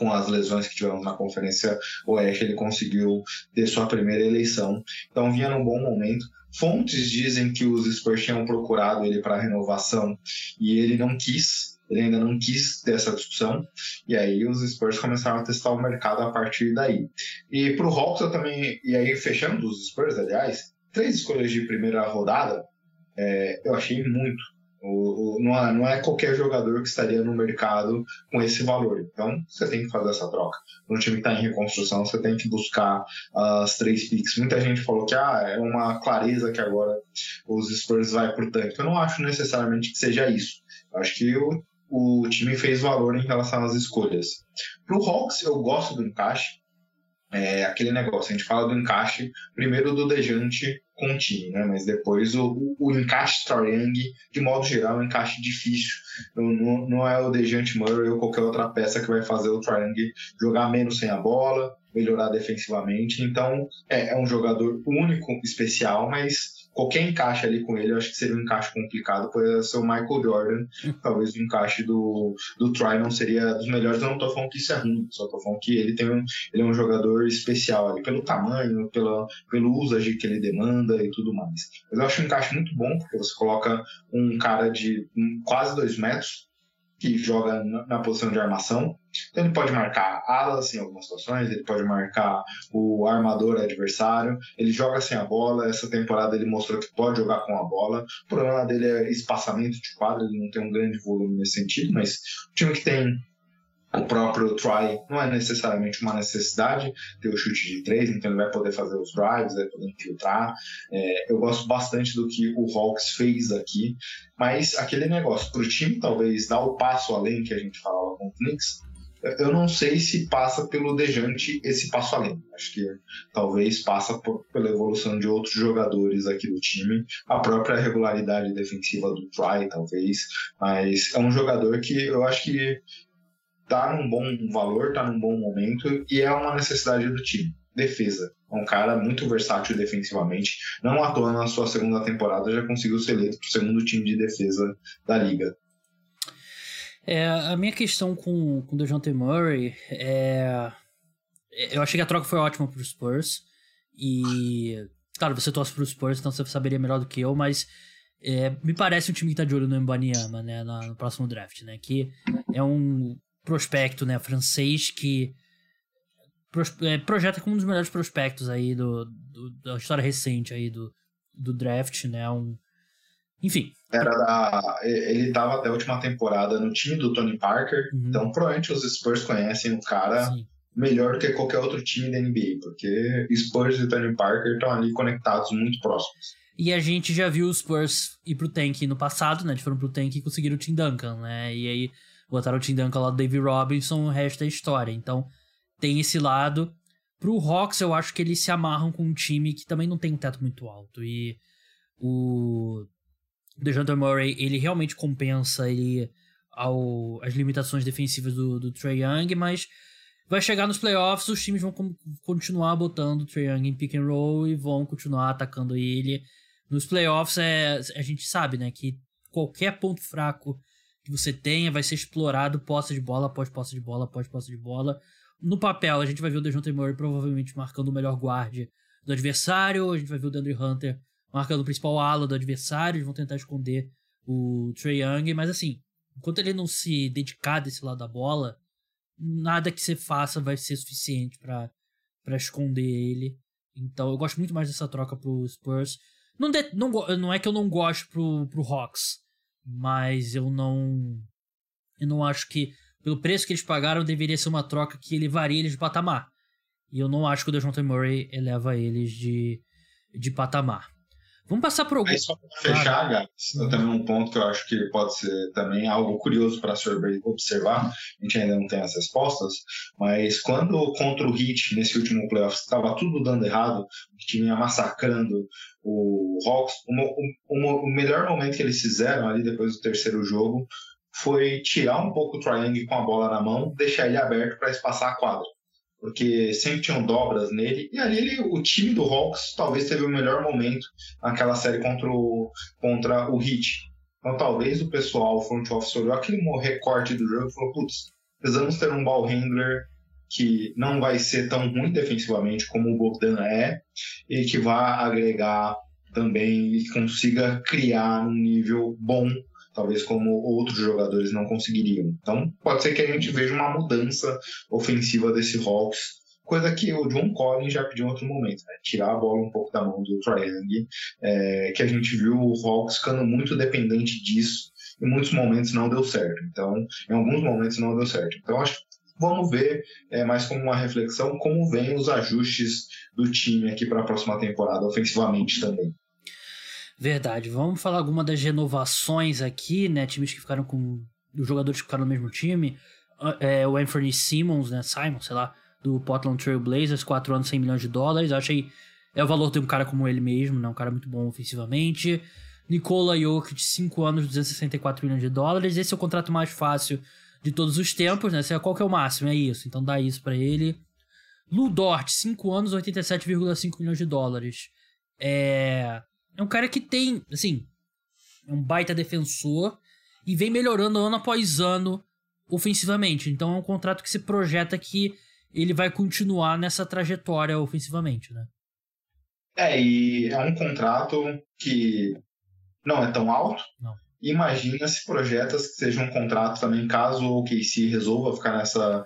com as lesões que tivemos na Conferência Oeste, ele conseguiu ter sua primeira eleição. Então vinha num bom momento. Fontes dizem que os Spurs tinham procurado ele para renovação e ele não quis, ele ainda não quis ter essa discussão, e aí os Spurs começaram a testar o mercado a partir daí. E para o Hawks também, e aí fechando os Spurs, aliás, três escolhas de primeira rodada, é, eu achei muito. O, o, não, é, não, é, qualquer jogador que estaria no mercado com esse valor. Então, você tem que fazer essa troca. No time que está em reconstrução, você tem que buscar as três picks. Muita gente falou que ah, é uma clareza que agora os Spurs vai por tanque. Eu não acho necessariamente que seja isso. Eu acho que o, o time fez valor em relação às escolhas. Para o Hawks, eu gosto do encaixe. É aquele negócio, a gente fala do encaixe primeiro do Dejante com o time, né? Mas depois o, o encaixe Young, de modo geral, é um encaixe difícil. Não, não é o Dejante Murray ou qualquer outra peça que vai fazer o Young jogar menos sem a bola, melhorar defensivamente. Então, é, é um jogador único, especial, mas qualquer encaixe ali com ele, eu acho que seria um encaixe complicado, poderia ser o Michael Jordan, talvez o encaixe do, do Troy não seria dos melhores, eu não tô falando que isso é ruim, só tô falando que ele tem um, ele é um jogador especial ali, pelo tamanho, pela, pelo usage que ele demanda e tudo mais. Mas eu acho um encaixe muito bom, porque você coloca um cara de um, quase dois metros, que joga na posição de armação. Então ele pode marcar alas em algumas situações, ele pode marcar o armador adversário, ele joga sem a bola. Essa temporada ele mostrou que pode jogar com a bola. O problema dele é espaçamento de quadra, ele não tem um grande volume nesse sentido, mas o time que tem o próprio try não é necessariamente uma necessidade ter o chute de três, então ele vai poder fazer os drives, vai poder infiltrar. É, eu gosto bastante do que o Hawks fez aqui, mas aquele negócio para o time talvez dar o passo além que a gente falava com o Knicks, eu não sei se passa pelo Dejante esse passo além. Acho que talvez passa por, pela evolução de outros jogadores aqui do time, a própria regularidade defensiva do Try, talvez. Mas é um jogador que eu acho que tá num bom valor, tá num bom momento e é uma necessidade do time. Defesa. É um cara muito versátil defensivamente. Não à toa na sua segunda temporada já conseguiu ser eleito para o segundo time de defesa da liga. É, a minha questão com, com o DeJounte Murray é... Eu achei que a troca foi ótima para os Spurs. E... Claro, você torce para os Spurs, então você saberia melhor do que eu, mas... É, me parece um time que tá de olho no Mbanyama, né, no próximo draft, né, que é um prospecto, né, francês que é, projeta como um dos melhores prospectos aí do, do, da história recente aí do, do draft, né, um enfim. Era da, ele estava até a última temporada no time do Tony Parker, uhum. então provavelmente os Spurs conhecem o cara Sim. melhor do que qualquer outro time da NBA, porque Spurs e Tony Parker estão ali conectados muito próximos. E a gente já viu os Spurs ir pro tank no passado, né? Eles foram pro tank e conseguiram o Tim Duncan, né? E aí botaram o Tim Duncan lá do Dave Robinson, o resto é história. Então, tem esse lado. Pro Hawks, eu acho que eles se amarram com um time que também não tem um teto muito alto. E o DeJounte Murray, ele realmente compensa ele ao, as limitações defensivas do, do Trae Young, mas vai chegar nos playoffs, os times vão continuar botando o Trae Young em pick and roll e vão continuar atacando ele. Nos playoffs, é, a gente sabe, né, que qualquer ponto fraco que você tenha vai ser explorado posse de bola após posse de bola após posse de bola. No papel, a gente vai ver o DeJounte Murray provavelmente marcando o melhor guarde do adversário, a gente vai ver o DeAndre Hunter marcando o principal ala do adversário, eles vão tentar esconder o Trey Young, mas assim, enquanto ele não se dedicar desse lado da bola, nada que você faça vai ser suficiente para esconder ele. Então eu gosto muito mais dessa troca pro Spurs. Não, de, não, não é que eu não gosto pro, pro Hawks, mas eu não. Eu não acho que, pelo preço que eles pagaram, deveria ser uma troca que elevaria eles de patamar. E eu não acho que o DeJounte Murray eleva eles de, de patamar. Vamos passar por algum. Aí só para fechar, Gabs, uhum. também um ponto que eu acho que pode ser também algo curioso para observar, a gente ainda não tem as respostas, mas quando contra o Heat, nesse último playoff, estava tudo dando errado, o time ia massacrando o Hawks, o, melhor momento que eles fizeram ali depois do terceiro jogo foi tirar um pouco o Triangle com a bola na mão, deixar ele aberto para espaçar a quadra porque sempre tinham dobras nele. E ali ele, o time do Hawks talvez teve o melhor momento naquela série contra o, contra o Heat. Então talvez o pessoal, o front office, olhou aquele recorte do jogo e falou: putz, precisamos ter um ball handler que não vai ser tão ruim defensivamente como o Bogdan é e que vá agregar também e consiga criar um nível bom talvez como outros jogadores não conseguiriam. Então, pode ser que a gente veja uma mudança ofensiva desse Hawks, coisa que o John Collins já pediu em outro momento, né? tirar a bola um pouco da mão do Triangle, é, que a gente viu o Hawks ficando muito dependente disso, em muitos momentos não deu certo. Então, em alguns momentos não deu certo. Então, acho que vamos ver é, mais como uma reflexão como vem os ajustes do time aqui para a próxima temporada ofensivamente também. Verdade. Vamos falar alguma das renovações aqui, né? Times que ficaram com. Os jogadores que ficaram no mesmo time. Ah, é, o Anthony Simmons, né? Simon, sei lá, do Portland Trail Blazers, 4 anos, 100 milhões de dólares. Eu achei. É o valor de um cara como ele mesmo, né? Um cara muito bom ofensivamente. Nikola Jokic, 5 anos, 264 milhões de dólares. Esse é o contrato mais fácil de todos os tempos, né? Qual que é o máximo? É isso. Então dá isso para ele. Lu Dort, 5 anos, 87,5 milhões de dólares. É é um cara que tem, assim, é um baita defensor e vem melhorando ano após ano ofensivamente. Então é um contrato que se projeta que ele vai continuar nessa trajetória ofensivamente, né? É, e é um contrato que não é tão alto. Não. imagina se projetas que seja um contrato também, caso o KC resolva ficar nessa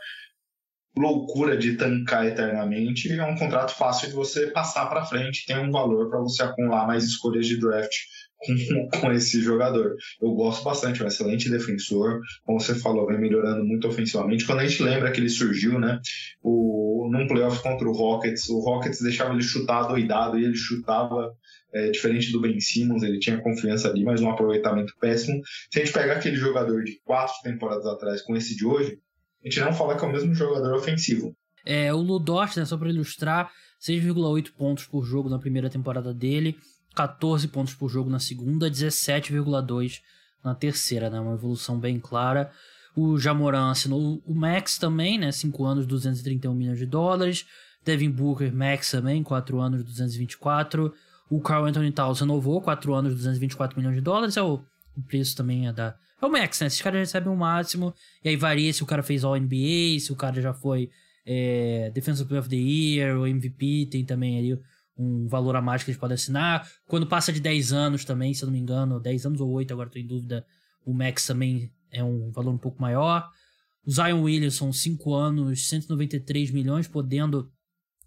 loucura de tancar eternamente, é um contrato fácil de você passar para frente, tem um valor para você acumular mais escolhas de draft com, com, esse jogador. Eu gosto bastante, é um excelente defensor, como você falou, vem melhorando muito ofensivamente. Quando a gente lembra que ele surgiu, né, o, num playoff contra o Rockets, o Rockets deixava ele chutar doidado e ele chutava é, diferente do Ben Simmons, ele tinha confiança ali, mas um aproveitamento péssimo. Se a gente pegar aquele jogador de quatro temporadas atrás com esse de hoje, a gente não fala que é o mesmo jogador ofensivo. É, o Ludort, né, só para ilustrar, 6,8 pontos por jogo na primeira temporada dele, 14 pontos por jogo na segunda, 17,2 na terceira, né, uma evolução bem clara. O Jamoran assinou o Max também, né, 5 anos, 231 milhões de dólares. Devin Booker, Max também, 4 anos, 224. O Carl Anthony Towns renovou, 4 anos, 224 milhões de dólares. É o, o preço também é da, é o max, né? Esses caras recebem o máximo. E aí varia se o cara fez All NBA, se o cara já foi é, Defensive Player of the Year, ou MVP, tem também ali um valor a mais que eles podem assinar. Quando passa de 10 anos também, se eu não me engano, 10 anos ou 8, agora estou em dúvida, o max também é um valor um pouco maior. O Zion Williamson, 5 anos, 193 milhões, podendo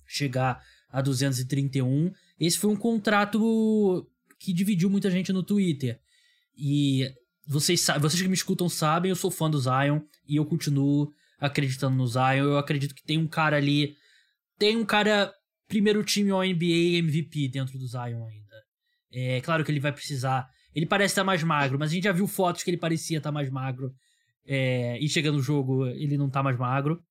chegar a 231. Esse foi um contrato que dividiu muita gente no Twitter. E vocês, vocês que me escutam sabem, eu sou fã do Zion e eu continuo acreditando no Zion. Eu acredito que tem um cara ali. Tem um cara primeiro time ao NBA MVP dentro do Zion ainda. É claro que ele vai precisar. Ele parece estar mais magro, mas a gente já viu fotos que ele parecia estar mais magro. É, e chegando no jogo, ele não tá mais magro.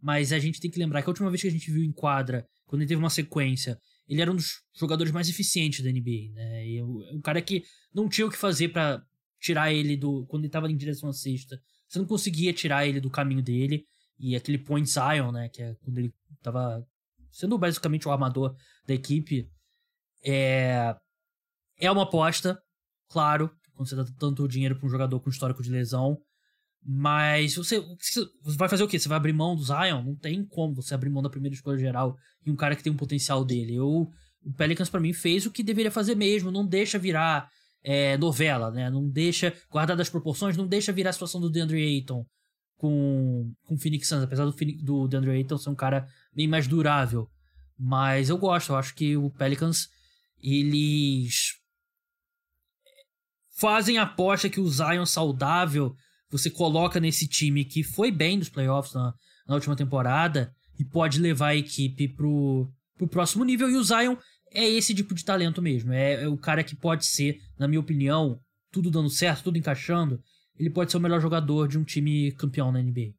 Mas a gente tem que lembrar que a última vez que a gente viu em quadra, quando ele teve uma sequência, ele era um dos jogadores mais eficientes da NBA, né? E um cara que não tinha o que fazer para tirar ele do. Quando ele tava em direção à cesta, você não conseguia tirar ele do caminho dele. E aquele point Zion, né? Que é quando ele tava sendo basicamente o armador da equipe. É. É uma aposta, claro, quando você dá tanto dinheiro para um jogador com histórico de lesão. Mas você, você vai fazer o quê? Você vai abrir mão do Zion? Não tem como você abrir mão da primeira escolha geral e um cara que tem um potencial dele. Eu, o Pelicans, para mim, fez o que deveria fazer mesmo. Não deixa virar é, novela, né? Não deixa, guardar das proporções, não deixa virar a situação do DeAndre Ayton com, com o Phoenix Suns, apesar do, do DeAndre Ayton ser um cara bem mais durável. Mas eu gosto, eu acho que o Pelicans, eles fazem a aposta que o Zion saudável você coloca nesse time que foi bem nos playoffs na, na última temporada e pode levar a equipe pro, pro próximo nível. E o Zion é esse tipo de talento mesmo. É, é, o cara que pode ser, na minha opinião, tudo dando certo, tudo encaixando, ele pode ser o melhor jogador de um time campeão na NBA.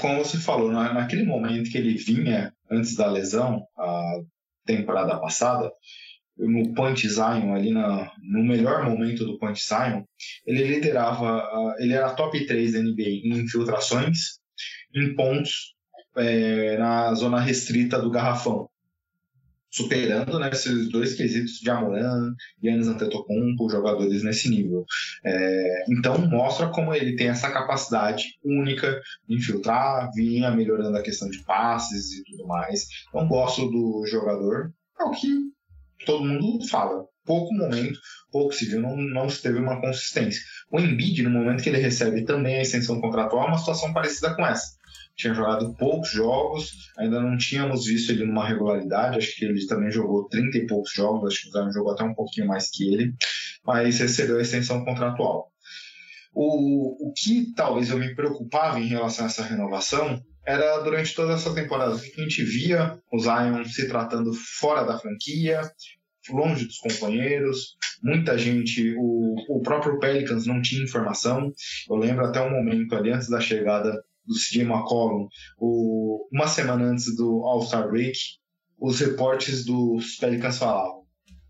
Como você falou, naquele momento que ele vinha antes da lesão, a temporada passada, no Point Zion, ali na, no melhor momento do Point Zion, ele liderava, ele era top 3 da NBA em infiltrações, em pontos é, na zona restrita do garrafão superando né, esses dois quesitos de Amoran e Anis Antetokounmpo, jogadores nesse nível. É, então mostra como ele tem essa capacidade única de infiltrar, vinha melhorando a questão de passes e tudo mais. Então gosto do jogador, é o que todo mundo fala. Pouco momento, pouco se viu, não, não teve uma consistência. O Embiid, no momento que ele recebe também a extensão contratual, é uma situação parecida com essa tinha jogado poucos jogos, ainda não tínhamos visto ele numa regularidade, acho que ele também jogou 30 e poucos jogos, acho que o Zion jogou até um pouquinho mais que ele, mas recebeu a extensão contratual. O, o que talvez eu me preocupava em relação a essa renovação era durante toda essa temporada que a gente via o Zion se tratando fora da franquia, longe dos companheiros, muita gente, o, o próprio Pelicans não tinha informação. Eu lembro até um momento ali antes da chegada do CJ McCollum, o, uma semana antes do All-Star Break, os reportes dos Pelicans falavam: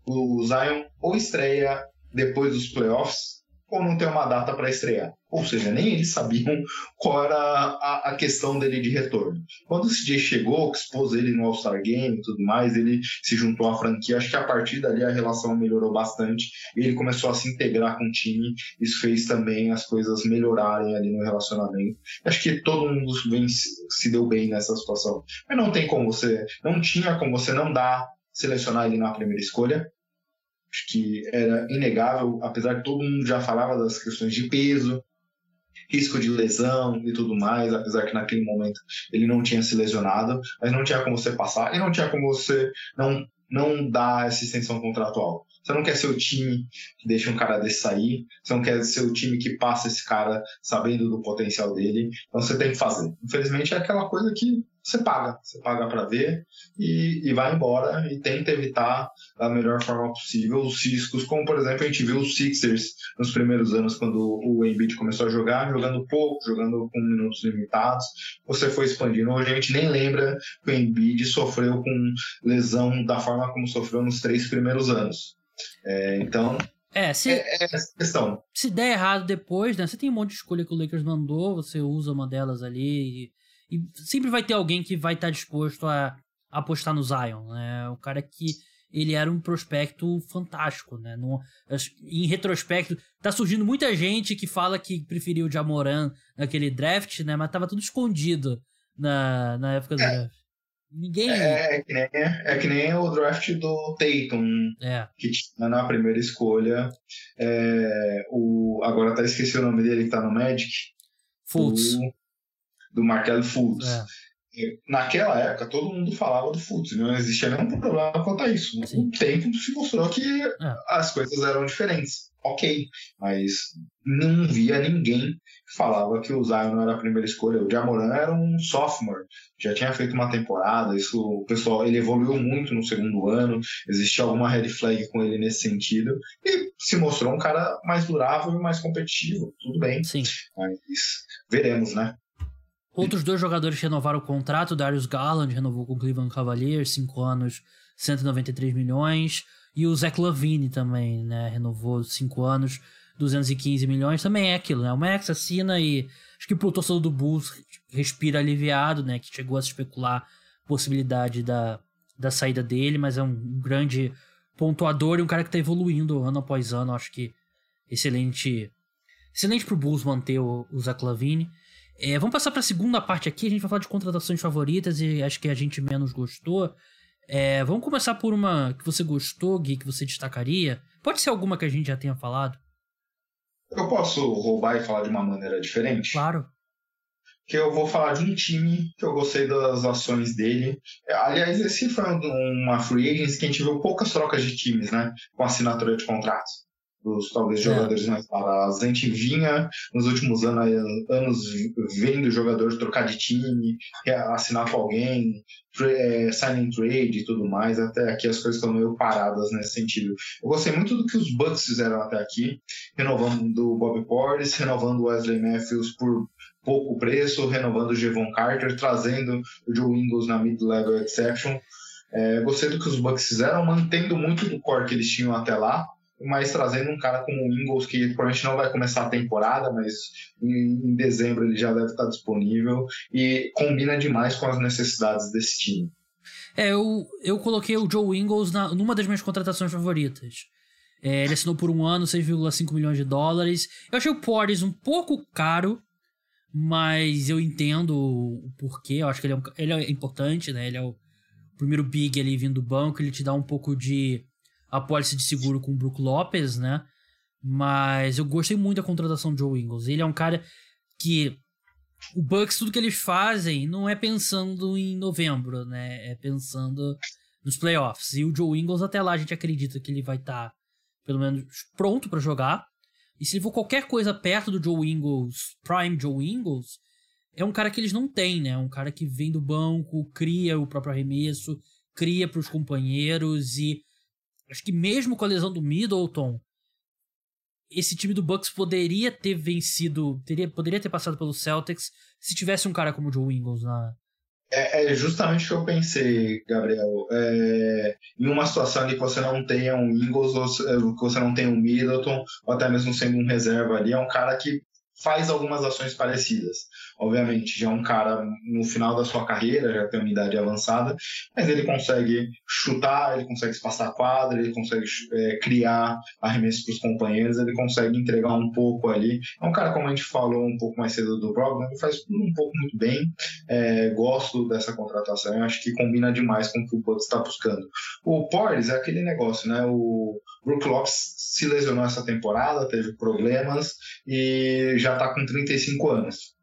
o Zion ou estreia depois dos playoffs ou não tem uma data para estrear. Ou seja, nem eles sabiam qual era a, a, questão dele de retorno. Quando o CJ chegou, que expôs ele no All-Star Game e tudo mais, ele se juntou à franquia. Acho que a partir dali a relação melhorou bastante ele começou a se integrar com o time. Isso fez também as coisas melhorarem ali no relacionamento. Acho que todo mundo vem, se deu bem nessa situação. Mas não tem como você, não tinha como você não dar, selecionar ele na primeira escolha Acho que era inegável, apesar de todo mundo já falava das questões de peso, risco de lesão e tudo mais, apesar que naquele momento ele não tinha se lesionado, mas não tinha como você passar e não tinha como você não, não dar essa extensão contratual. Você não quer ser o time que deixa um cara desse sair, você não quer ser o time que passa esse cara sabendo do potencial dele, então você tem que fazer. Infelizmente é aquela coisa que você paga, você paga para ver e, e, vai embora e tenta evitar da melhor forma possível os riscos, como por exemplo a gente viu os Sixers nos primeiros anos quando o Embiid começou a jogar, jogando pouco, jogando com minutos limitados, você foi expandindo. Hoje a gente nem lembra que o Embiid sofreu com lesão da forma como sofreu nos três primeiros anos. É, então é, se, é, é essa questão. Se der errado depois, né? Você tem um monte de escolha que o Lakers mandou, você usa uma delas ali e sempre vai ter alguém que vai estar tá disposto a, a apostar no Zion, né? O cara que ele era um prospecto fantástico, né? No, em retrospecto, tá surgindo muita gente que fala que preferiu o Jamoran naquele draft, né? Mas tava tudo escondido na, na época do é. draft. Ninguém. É, é, que nem, é que nem o draft do Tatum, é. que tinha na primeira escolha. É, o, agora até esqueci o nome dele que tá no Magic. Fultz. O, do Markel Fultz. É. Naquela época, todo mundo falava do Fultz, não existia nenhum problema quanto a isso. Sim. O tempo se mostrou que é. as coisas eram diferentes. Ok, mas não via ninguém que falava que o Zion não era a primeira escolha. O Jamoran era um sophomore, já tinha feito uma temporada. Isso, o pessoal, ele evoluiu muito no segundo ano. Existia alguma red flag com ele nesse sentido e se mostrou um cara mais durável e mais competitivo. Tudo bem, Sim. mas veremos, né? Outros dois jogadores renovaram o contrato. Darius Garland renovou com o Cleveland Cavaliers, 5 anos, 193 milhões. E o Zach Lavine também, né? Renovou 5 anos, 215 milhões. Também é aquilo, né? O Max assina e acho que pro torcedor do Bulls respira aliviado, né? Que chegou a se especular possibilidade da, da saída dele, mas é um grande pontuador e um cara que tá evoluindo ano após ano. Acho que excelente. Excelente pro Bulls manter o, o Zach Lavine. É, vamos passar para a segunda parte aqui. A gente vai falar de contratações favoritas e acho que a gente menos gostou. É, vamos começar por uma que você gostou, Gui, que você destacaria. Pode ser alguma que a gente já tenha falado. Eu posso roubar e falar de uma maneira diferente? Claro. Que eu vou falar de um time que eu gostei das ações dele. Aliás, esse foi uma free agency que a gente viu poucas trocas de times, né? Com assinatura de contratos dos talvez é. jogadores é. mais baratos. A gente vinha nos últimos anos, anos vendo jogadores trocar de time, assinar com alguém, é, signing trade e tudo mais. Até aqui as coisas estão meio paradas nesse sentido. Eu gostei muito do que os Bucks fizeram até aqui, renovando o Bob Portis, renovando o Wesley Matthews por pouco preço, renovando o Jevon Carter, trazendo o Joe Ingles na mid-level exception. É, gostei do que os Bucks fizeram, mantendo muito do core que eles tinham até lá, mas trazendo um cara como o Ingles, que provavelmente não vai começar a temporada, mas em, dezembro ele já deve estar disponível e combina demais com as necessidades desse time. É, eu, eu coloquei o Joe Ingles na, numa das minhas contratações favoritas. É, ele assinou por um ano 6,5 milhões de dólares. Eu achei o Portis um pouco caro, mas eu entendo o porquê. Eu acho que ele é, um, ele é importante, né? Ele é o primeiro big ali vindo do banco, ele te dá um pouco de a pólice de seguro com o Brook Lopes, né? Mas eu gostei muito da contratação do Joe Ingles. Ele é um cara que o Bucks, tudo que eles fazem não é pensando em novembro, né? É pensando nos playoffs. E o Joe Ingles, até lá, a gente acredita que ele vai estar, tá, pelo menos, pronto para jogar. E se ele for qualquer coisa perto do Joe Ingles, Prime Joe Ingles, é um cara que eles não têm, né? Um cara que vem do banco, cria o próprio arremesso, cria para os companheiros e Acho que mesmo com a lesão do Middleton, esse time do Bucks poderia ter vencido, teria, poderia ter passado pelo Celtics se tivesse um cara como o Joe Ingles na. É, é justamente o que eu pensei, Gabriel. É, em uma situação em que você não tenha um Ingles, ou que você não tenha um Middleton, ou até mesmo sendo um reserva ali, é um cara que faz algumas ações parecidas. Obviamente, já é um cara no final da sua carreira, já tem uma idade avançada, mas ele consegue chutar, ele consegue espaçar quadra, ele consegue é, criar arremessos para os companheiros, ele consegue entregar um pouco ali. É um cara, como a gente falou um pouco mais cedo do Brogdon, ele faz um pouco muito bem. É, gosto dessa contratação, eu acho que combina demais com o que o Bucks está buscando. O Porres é aquele negócio, né? O Brook Lopes se lesionou essa temporada, teve problemas e já está com 35 anos.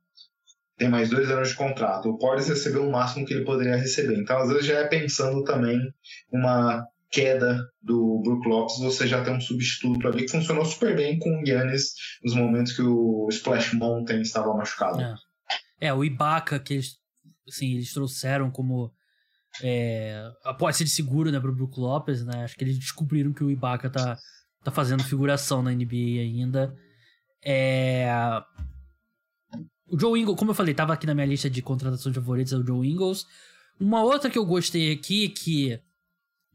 Tem mais dois anos de contrato. O Porres recebeu o máximo que ele poderia receber. Então, às vezes, já é pensando também uma queda do Brook Lopes, você já tem um substituto ali que funcionou super bem com o Yannis nos momentos que o Splash Mountain estava machucado. É, é o Ibaka, que eles, assim, eles trouxeram como é, após ser de seguro né, para o Brook Lopes, né? Acho que eles descobriram que o Ibaka tá, tá fazendo figuração na NBA ainda. É... O Joe Ingles, como eu falei, tava aqui na minha lista de contratações favoritas, é o Joe Ingles. Uma outra que eu gostei aqui, que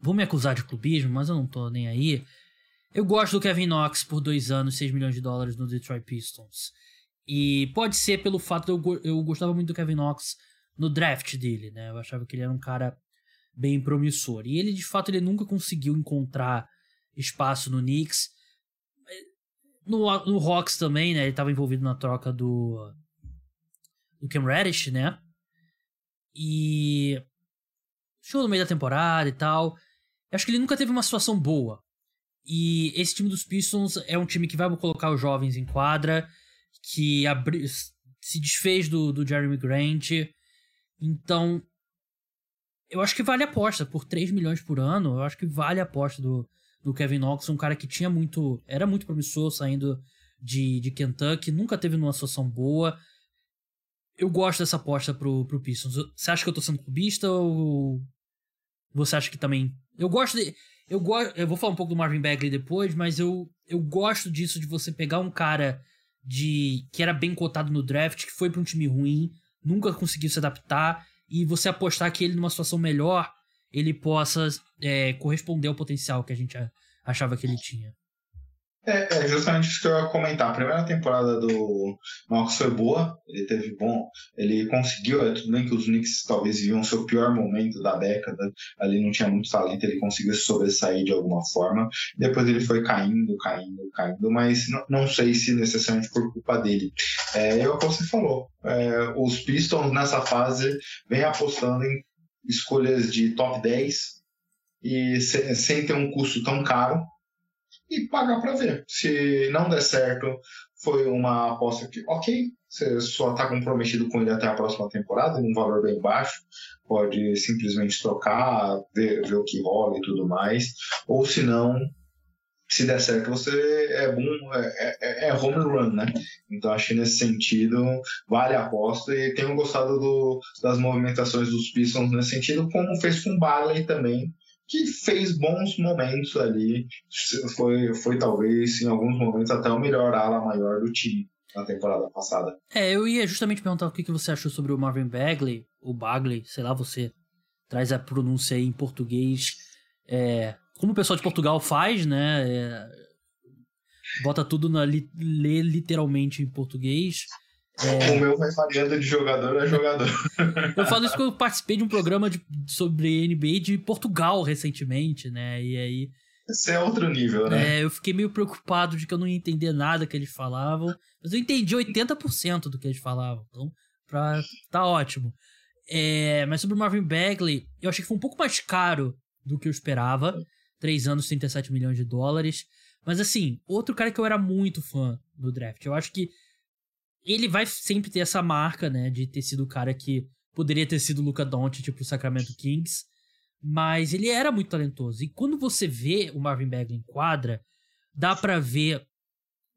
vou me acusar de clubismo, mas eu não tô nem aí. Eu gosto do Kevin Knox por dois anos, 6 milhões de dólares no Detroit Pistons. E pode ser pelo fato de eu, eu gostava muito do Kevin Knox no draft dele, né? Eu achava que ele era um cara bem promissor. E ele, de fato, ele nunca conseguiu encontrar espaço no Knicks. No, no Hawks também, né? Ele estava envolvido na troca do, do Cam Reddish, né? E chegou no meio da temporada e tal. Eu acho que ele nunca teve uma situação boa. E esse time dos Pistons é um time que vai colocar os jovens em quadra, que abri se desfez do, do Jeremy Grant, então, eu acho que vale a aposta. Por 3 milhões por ano, eu acho que vale a aposta do, do Kevin Knox, um cara que tinha muito. Era muito promissor saindo de, de Kentucky, nunca teve numa situação boa. Eu gosto dessa aposta pro, pro Pistons. Você acha que eu tô sendo clubista ou você acha que também. Eu gosto de. Eu, go... eu vou falar um pouco do Marvin Bagley depois, mas eu, eu gosto disso de você pegar um cara de que era bem cotado no draft, que foi para um time ruim, nunca conseguiu se adaptar e você apostar que ele numa situação melhor ele possa é, corresponder ao potencial que a gente achava que ele tinha. É, é, justamente isso que eu ia comentar. A primeira temporada do Marcos foi boa, ele teve bom, ele conseguiu, é tudo bem que os Knicks talvez viviam seu pior momento da década, ali não tinha muito talento, ele conseguiu se sobressair de alguma forma. Depois ele foi caindo, caindo, caindo, mas não, não sei se necessariamente por culpa dele. É, é o que você falou, é, os Pistons nessa fase vem apostando em escolhas de top 10 e sem, sem ter um custo tão caro e pagar para ver. Se não der certo, foi uma aposta que, ok, você só está comprometido com ele até a próxima temporada, num valor bem baixo, pode simplesmente trocar, ver, ver o que rola e tudo mais, ou se não, se der certo, você é bom, é, é, é, home run, né? Então acho que nesse sentido vale a aposta e tenho gostado do, das movimentações dos Pistons nesse sentido, como fez com o Barley também, que fez bons momentos ali. Foi, foi talvez, em alguns momentos, até o melhor ala maior do time na temporada passada. É, eu ia justamente perguntar o que, que você achou sobre o Marvin Bagley, o Bagley, sei lá, você traz a pronúncia aí em português. É, como o pessoal de Portugal faz, né? É, bota tudo na lê literalmente em português. É... O meu vai variando de jogador a jogador. eu falo isso porque eu participei de um programa de, sobre NBA de Portugal recentemente, né? E aí. Esse é outro nível, né? É, eu fiquei meio preocupado de que eu não ia entender nada que eles falavam. Mas eu entendi 80% do que eles falavam. Então, pra, tá ótimo. É, mas sobre o Marvin Bagley, eu achei que foi um pouco mais caro do que eu esperava. 3 anos, 37 milhões de dólares. Mas assim, outro cara que eu era muito fã do draft. Eu acho que ele vai sempre ter essa marca, né, de ter sido o cara que poderia ter sido o Luca Doncic pro Sacramento Kings, mas ele era muito talentoso. E quando você vê o Marvin Bagley em quadra, dá para ver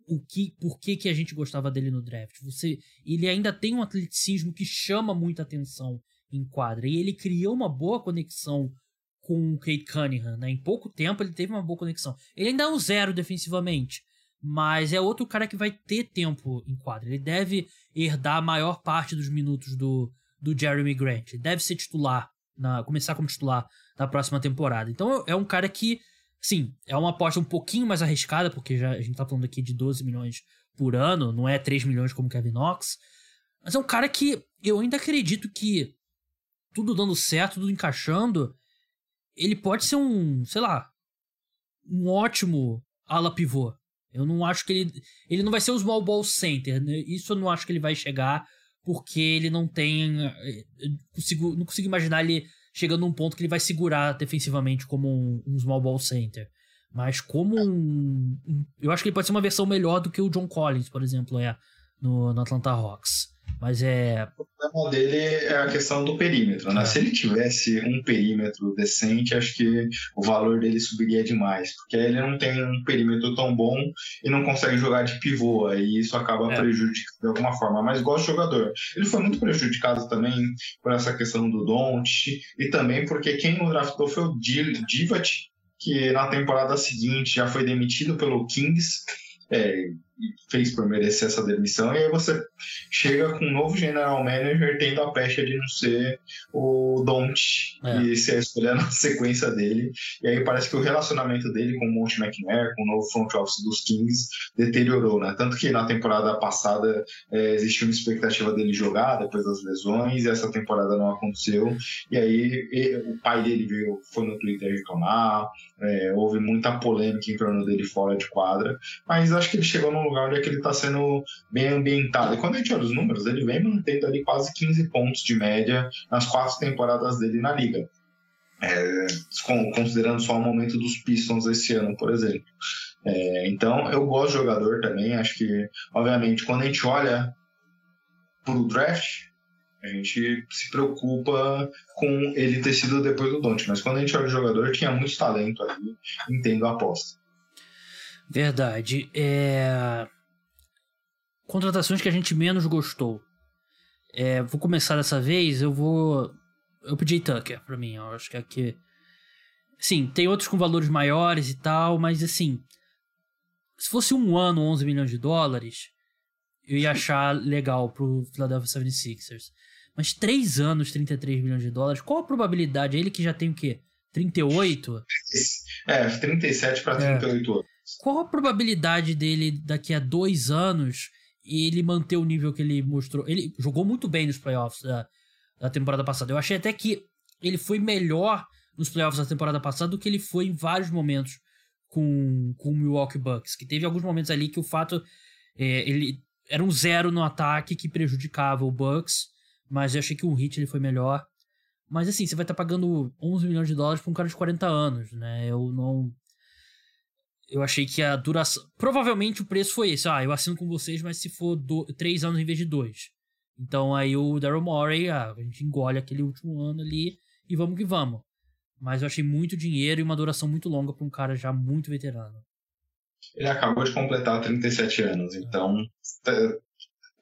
o que, por que, que a gente gostava dele no draft. Você, ele ainda tem um atleticismo que chama muita atenção em quadra e ele criou uma boa conexão com o Kate Cunningham, né? Em pouco tempo ele teve uma boa conexão. Ele ainda é um zero defensivamente, mas é outro cara que vai ter tempo em quadra. Ele deve herdar a maior parte dos minutos do, do Jeremy Grant. Ele deve ser titular, na, começar como titular na próxima temporada. Então é um cara que, sim, é uma aposta um pouquinho mais arriscada, porque já, a gente tá falando aqui de 12 milhões por ano, não é 3 milhões como Kevin Knox. Mas é um cara que eu ainda acredito que tudo dando certo, tudo encaixando, ele pode ser um, sei lá, um ótimo ala pivô. Eu não acho que ele. Ele não vai ser o small ball center. Né? Isso eu não acho que ele vai chegar, porque ele não tem. Eh, consigo, não consigo imaginar ele chegando num ponto que ele vai segurar defensivamente como um, um small ball center. Mas como um, um, Eu acho que ele pode ser uma versão melhor do que o John Collins, por exemplo, é no, no Atlanta Hawks. Mas é. O problema dele é a questão do perímetro, né? É. Se ele tivesse um perímetro decente, acho que o valor dele subiria demais. Porque ele não tem um perímetro tão bom e não consegue jogar de pivô. Aí isso acaba é. prejudicando de alguma forma. Mas gosto de jogador. Ele foi muito prejudicado também por essa questão do Don't e também porque quem o draftou foi o Divat, que na temporada seguinte já foi demitido pelo Kings. É, fez por merecer essa demissão, e aí você chega com um novo general manager tendo a pecha de não ser o Don't é. e ser escolher na sequência dele. E aí parece que o relacionamento dele com o Monte McNair, com o novo front office dos Kings, deteriorou, né? Tanto que na temporada passada é, uma expectativa dele jogar depois das lesões, e essa temporada não aconteceu. E aí e, o pai dele veio, foi no Twitter reclamar, é, houve muita polêmica em torno dele fora de quadra, mas acho que ele chegou num lugar onde é que ele está sendo bem ambientado. E quando a gente olha os números, ele vem mantendo ali quase 15 pontos de média nas quatro temporadas dele na liga. É, considerando só o momento dos Pistons esse ano, por exemplo. É, então, eu gosto de jogador também. Acho que, obviamente, quando a gente olha para o draft, a gente se preocupa com ele ter sido depois do Don't, mas quando a gente olha o jogador, tinha muito talento ali, entendo a aposta. Verdade. É... Contratações que a gente menos gostou. É, vou começar dessa vez, eu vou. Eu pedi Tucker pra mim, eu acho que aqui. Sim, tem outros com valores maiores e tal, mas assim. Se fosse um ano, 11 milhões de dólares, eu ia achar legal pro Philadelphia 76ers. Mas três anos, 33 milhões de dólares, qual a probabilidade? Ele que já tem o quê? 38? É, 37 para 38 é. Qual a probabilidade dele daqui a dois anos ele manter o nível que ele mostrou? Ele jogou muito bem nos playoffs da, da temporada passada. Eu achei até que ele foi melhor nos playoffs da temporada passada do que ele foi em vários momentos com, com o Milwaukee Bucks. Que teve alguns momentos ali que o fato. É, ele era um zero no ataque que prejudicava o Bucks, mas eu achei que o hit ele foi melhor. Mas assim, você vai estar tá pagando 11 milhões de dólares para um cara de 40 anos, né? Eu não eu achei que a duração. Provavelmente o preço foi esse. Ah, eu assino com vocês, mas se for do... três anos em vez de dois. Então aí o Daryl Morey, ah, a gente engole aquele último ano ali e vamos que vamos. Mas eu achei muito dinheiro e uma duração muito longa para um cara já muito veterano. Ele acabou de completar 37 anos, então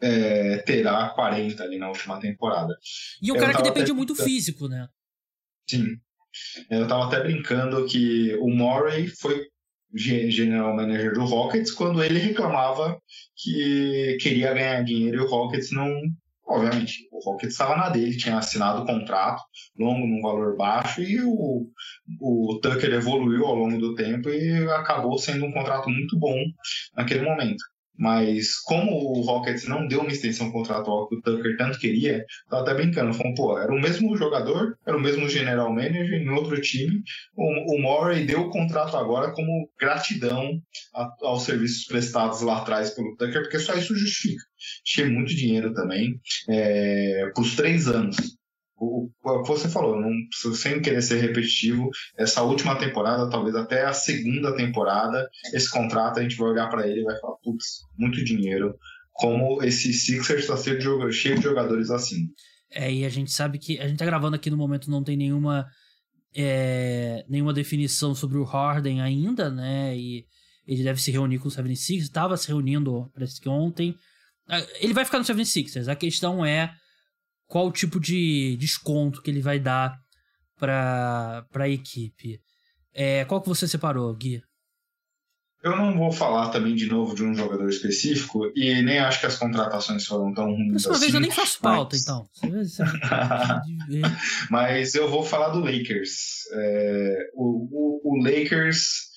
é, terá 40 ali na última temporada. E um cara que depende até... muito físico, né? Sim. Eu tava até brincando que o Morey foi general manager do Rockets quando ele reclamava que queria ganhar dinheiro e o Rockets não. Obviamente, o Rockets estava na dele, tinha assinado o contrato longo num valor baixo e o, o Tucker evoluiu ao longo do tempo e acabou sendo um contrato muito bom naquele momento. Mas como o Rockets não deu uma extensão contratual que o Tucker tanto queria, tava até brincando, falando, pô, era o mesmo jogador, era o mesmo general manager em outro time. O, o Murray deu o contrato agora como gratidão a, aos serviços prestados lá atrás pelo Tucker, porque só isso justifica. Tinha muito dinheiro também, é, por três anos o, que você falou, não, sem querer ser repetitivo, essa última temporada, talvez até a segunda temporada, esse contrato a gente vai olhar para ele e vai falar, putz, muito dinheiro. Como esse Sixers está cheio de jogadores assim. É, e a gente sabe que a gente tá gravando aqui no momento, não tem nenhuma é, nenhuma definição sobre o Harden ainda, né? E ele deve se reunir com o 76 estava se reunindo, parece que ontem. Ah, ele vai ficar no 76ers. A questão é qual o tipo de desconto que ele vai dar para a equipe. É, qual que você separou, Gui? Eu não vou falar também de novo de um jogador específico e nem acho que as contratações foram tão ruins Dessa assim. vez eu nem faço pauta, mas... então. mas eu vou falar do Lakers. É, o, o, o, Lakers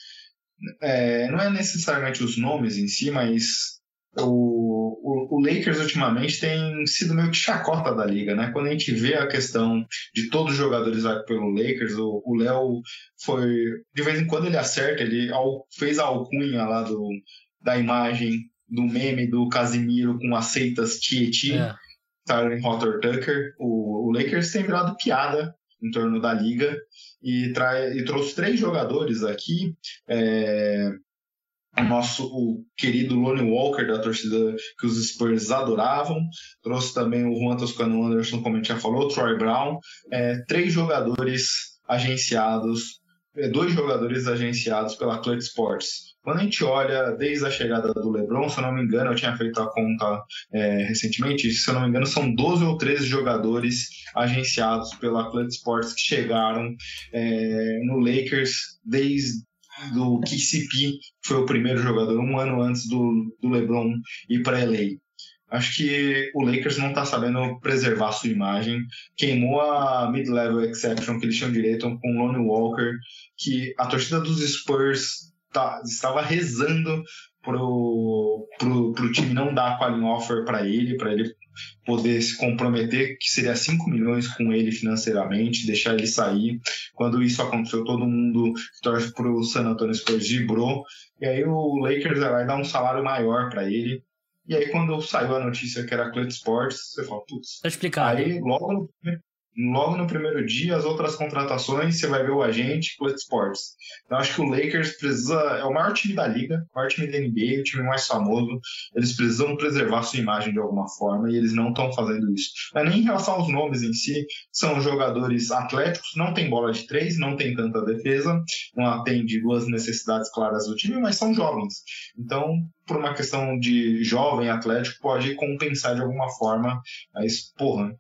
é, não é necessariamente os nomes em si, mas o, o, o, Lakers ultimamente tem sido meio que chacota da liga, né? Quando a gente vê a questão de todos os jogadores pelo Lakers, o Léo foi. De vez em quando ele acerta, ele fez a alcunha lá do, da imagem do meme do Casimiro com aceitas Tietê, é. Tyron Hotter Tucker. O, o Lakers tem virado piada em torno da liga e, trai, e trouxe três jogadores aqui. É, o nosso o querido Lonnie Walker da torcida que os Spurs adoravam, trouxe também o Juan Toscano Anderson, como a gente já falou, Troy Brown, é, três jogadores agenciados, é, dois jogadores agenciados pela Clutch Sports. Quando a gente olha desde a chegada do LeBron, se eu não me engano, eu tinha feito a conta é, recentemente, se eu não me engano, são 12 ou 13 jogadores agenciados pela Clutch Sports que chegaram é, no Lakers desde do KCP, foi o primeiro jogador um ano antes do, do LeBron ir para LA. Acho que o Lakers não está sabendo preservar sua imagem. Queimou a mid-level exception que eles tinham direito com o Lonnie Walker, que a torcida dos Spurs tá, estava rezando pro, pro, pro time não dar qualifying offer para ele, para ele poder se comprometer, que seria 5 milhões com ele financeiramente, deixar ele sair. Quando isso aconteceu, todo mundo que torce pro San Antonio Spurs vibrou, e aí o Lakers vai dar um salário maior para ele. E aí, quando saiu a notícia que era Clutch Sports, você fala, putz. Tá explicado. Aí, logo, logo no primeiro dia, as outras contratações, você vai ver o agente, Clutch Sports. Então, acho que o Lakers precisa. É o maior time da liga, o maior time da NBA, o time mais famoso. Eles precisam preservar sua imagem de alguma forma e eles não estão fazendo isso. Mas nem em relação aos nomes em si, são jogadores atléticos, não tem bola de três, não tem tanta defesa, não atende duas necessidades claras do time, mas são jovens. Então, por uma questão de jovem atlético, pode compensar de alguma forma. Mas, porra,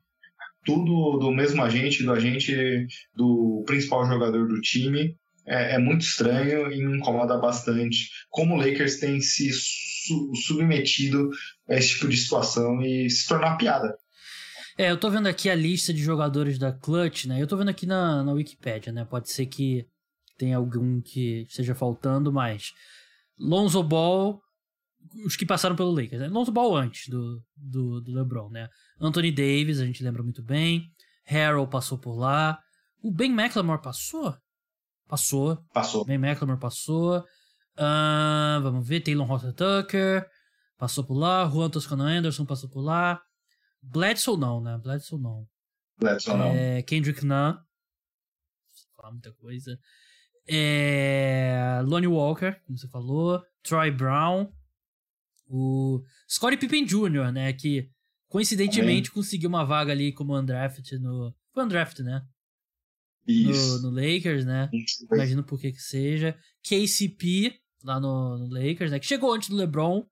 tudo do mesmo agente, do agente do principal jogador do time. É, é muito estranho e me incomoda bastante como o Lakers tem se su submetido a esse tipo de situação e se tornar piada. É, eu tô vendo aqui a lista de jogadores da Clutch, né? Eu tô vendo aqui na, na Wikipedia, né? Pode ser que tenha algum que esteja faltando, mas Lonzo Ball, os que passaram pelo Lakers, né? Lonzo Ball antes do, do, do LeBron, né? Anthony Davis, a gente lembra muito bem. Harold passou por lá. O Ben McLemore passou? Passou. Passou. Ben McLemore passou. Uh, vamos ver, Taylor Horton Tucker passou por lá. Juan Toscano Anderson passou por lá. Bledsoe não, né? Bledsoe não. Bledsoe é, não. Kendrick Nunn. Falar muita coisa. É, Lonnie Walker, como você falou. Troy Brown. O Scottie Pippen Jr., né? Que coincidentemente Amém. conseguiu uma vaga ali como undrafted no. Foi undrafted, né? Isso. No, no Lakers, né? Isso. Imagino por que que seja. KCP, lá no, no, Lakers, né? Que chegou antes do LeBron,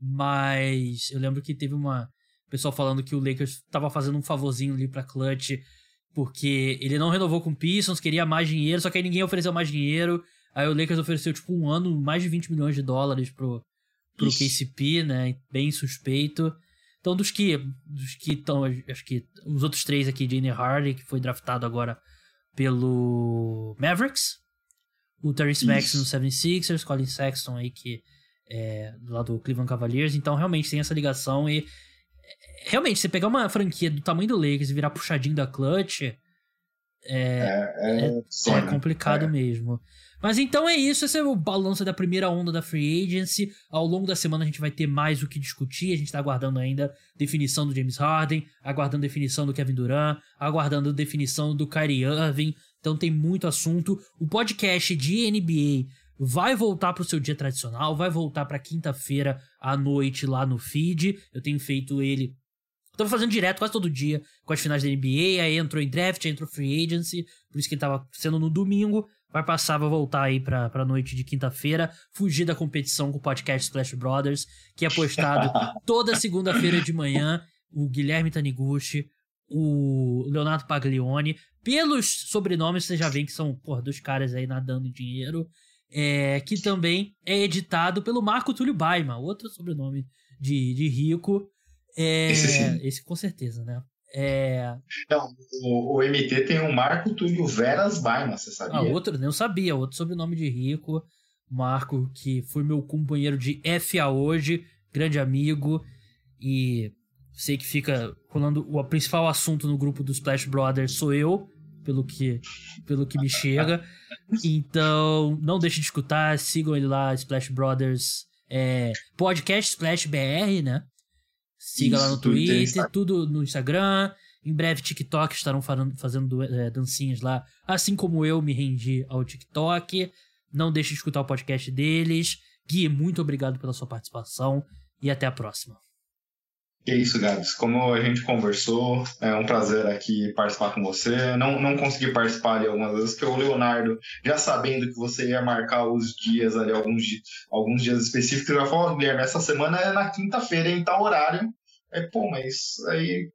mas eu lembro que teve uma. Pessoal falando que o Lakers tava fazendo um favorzinho ali pra Clutch, porque ele não renovou com o Pistons, queria mais dinheiro, só que aí ninguém ofereceu mais dinheiro. Aí o Lakers ofereceu, tipo, um ano, mais de 20 milhões de dólares pro, pro KCP, né? Bem suspeito. Então, dos que dos que estão, acho que os outros três aqui, Jane Hardy, que foi draftado agora pelo Mavericks, o Terrence Max no 76ers, Colin Sexton aí que é do lado do Cleveland Cavaliers, então realmente tem essa ligação e realmente, você pegar uma franquia do tamanho do Lakers e virar puxadinho da Clutch é, é, é, é, é complicado é. mesmo. Mas então é isso, esse é o balanço da primeira onda da Free Agency. Ao longo da semana a gente vai ter mais o que discutir. A gente tá aguardando ainda definição do James Harden, aguardando definição do Kevin Durant, aguardando definição do Kyrie Irving. Então tem muito assunto. O podcast de NBA vai voltar pro seu dia tradicional, vai voltar para quinta-feira à noite lá no feed. Eu tenho feito ele Tô fazendo direto quase todo dia com as finais da NBA, aí entrou em draft, aí entrou free agency, por isso que ele tava sendo no domingo vai passar, vai voltar aí pra, pra noite de quinta-feira, fugir da competição com o podcast Splash Brothers, que é postado toda segunda-feira de manhã. O Guilherme Taniguchi, o Leonardo Paglione. Pelos sobrenomes, você já vê que são, porra, dois caras aí nadando dinheiro. É, que também é editado pelo Marco Túlio Baima, outro sobrenome de, de rico. É, esse, esse com certeza, né? É... Não, o, o, MT tem um Marco Túlio Veras Baima, você sabia? Ah, outro, não sabia, outro sobrenome de rico. Marco, que foi meu companheiro de FA hoje, grande amigo e sei que fica rolando o principal assunto no grupo dos Splash Brothers sou eu, pelo que pelo que me chega. Então, não deixe de escutar, sigam ele lá, Splash Brothers, é, podcast Splash BR, né? Siga Isso, lá no Twitter, Twitter tudo no Instagram. Em breve, TikTok estarão fazendo é, dancinhas lá, assim como eu me rendi ao TikTok. Não deixe de escutar o podcast deles. Gui, muito obrigado pela sua participação e até a próxima. Que isso, Gabs. Como a gente conversou, é um prazer aqui participar com você. Não, não consegui participar ali algumas vezes, porque o Leonardo, já sabendo que você ia marcar os dias ali, alguns, alguns dias específicos, já falou, Guilherme, essa semana é na quinta-feira em tal horário. É, pô, mas aí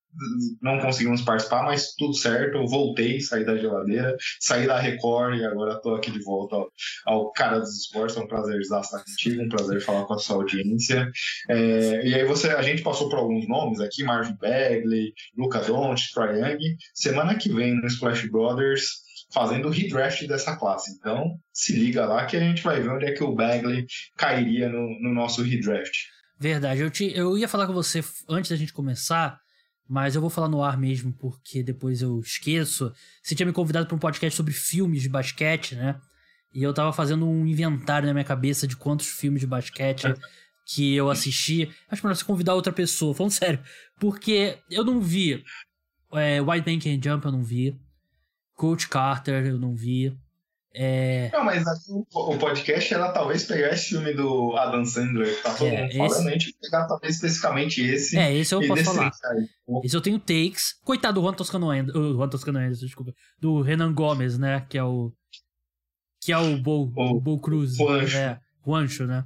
não conseguimos participar, mas tudo certo. Eu voltei, saí da geladeira, saí da Record e agora estou aqui de volta ao, ao, Cara dos Esportes. É um prazer estar contigo, um prazer falar com a sua audiência. É, e aí você, a gente passou por alguns nomes aqui: Marvin Bagley, Luca Doncic, Trae Young. Semana que vem no Splash Brothers fazendo o redraft dessa classe. Então, se liga lá que a gente vai ver onde é que o Bagley cairia no, no nosso redraft. Verdade. Eu, te, eu ia falar com você antes da gente começar, mas eu vou falar no ar mesmo, porque depois eu esqueço. Você tinha me convidado para um podcast sobre filmes de basquete, né? E eu tava fazendo um inventário na minha cabeça de quantos filmes de basquete que eu assisti. Acho melhor você convidar outra pessoa, falando sério. Porque eu não vi. É, White Man Can Jump eu não vi. Coach Carter eu não vi. É... Não, mas o podcast era talvez pegar esse filme do Adam Sandler, tá todo é, mundo falando, a gente pegar talvez especificamente esse. É, esse eu posso falar. Esse eu tenho takes. Coitado do Juan Toscano Anderson, uh, Juan Toscano Anderson, desculpa. Do Renan Gomes, né? Que é o. Que é o Bo, o, Bo Cruz. O Ancho. É, o Ancho, né?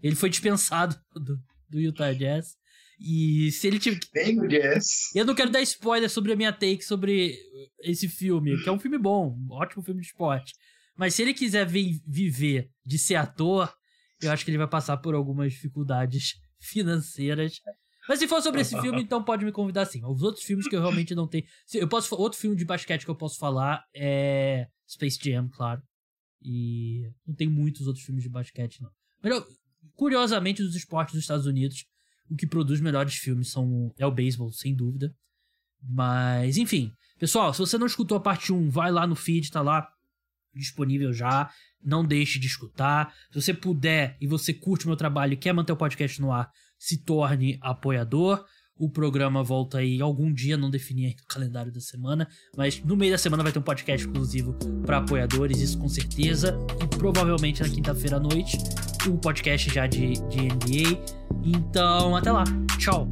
Ele foi dispensado do, do Utah Jazz. E se ele tiver. Nem o Jazz. Eu não quero dar spoiler sobre a minha take sobre esse filme, que é um filme bom, um ótimo filme de esporte. Mas se ele quiser vi viver de ser ator, eu acho que ele vai passar por algumas dificuldades financeiras. Mas se for sobre esse filme, então pode me convidar sim. Os outros filmes que eu realmente não tenho. Eu posso outro filme de basquete que eu posso falar é Space Jam, claro. E não tem muitos outros filmes de basquete não. Mas curiosamente dos esportes dos Estados Unidos, o que produz melhores filmes são é o beisebol, sem dúvida. Mas enfim, pessoal, se você não escutou a parte 1, vai lá no feed, tá lá disponível já. Não deixe de escutar. Se você puder e você curte o meu trabalho e quer manter o podcast no ar, se torne apoiador. O programa volta aí algum dia, não defini o calendário da semana, mas no meio da semana vai ter um podcast exclusivo para apoiadores, isso com certeza. E provavelmente na quinta-feira à noite, o podcast já de, de NBA. Então, até lá. Tchau.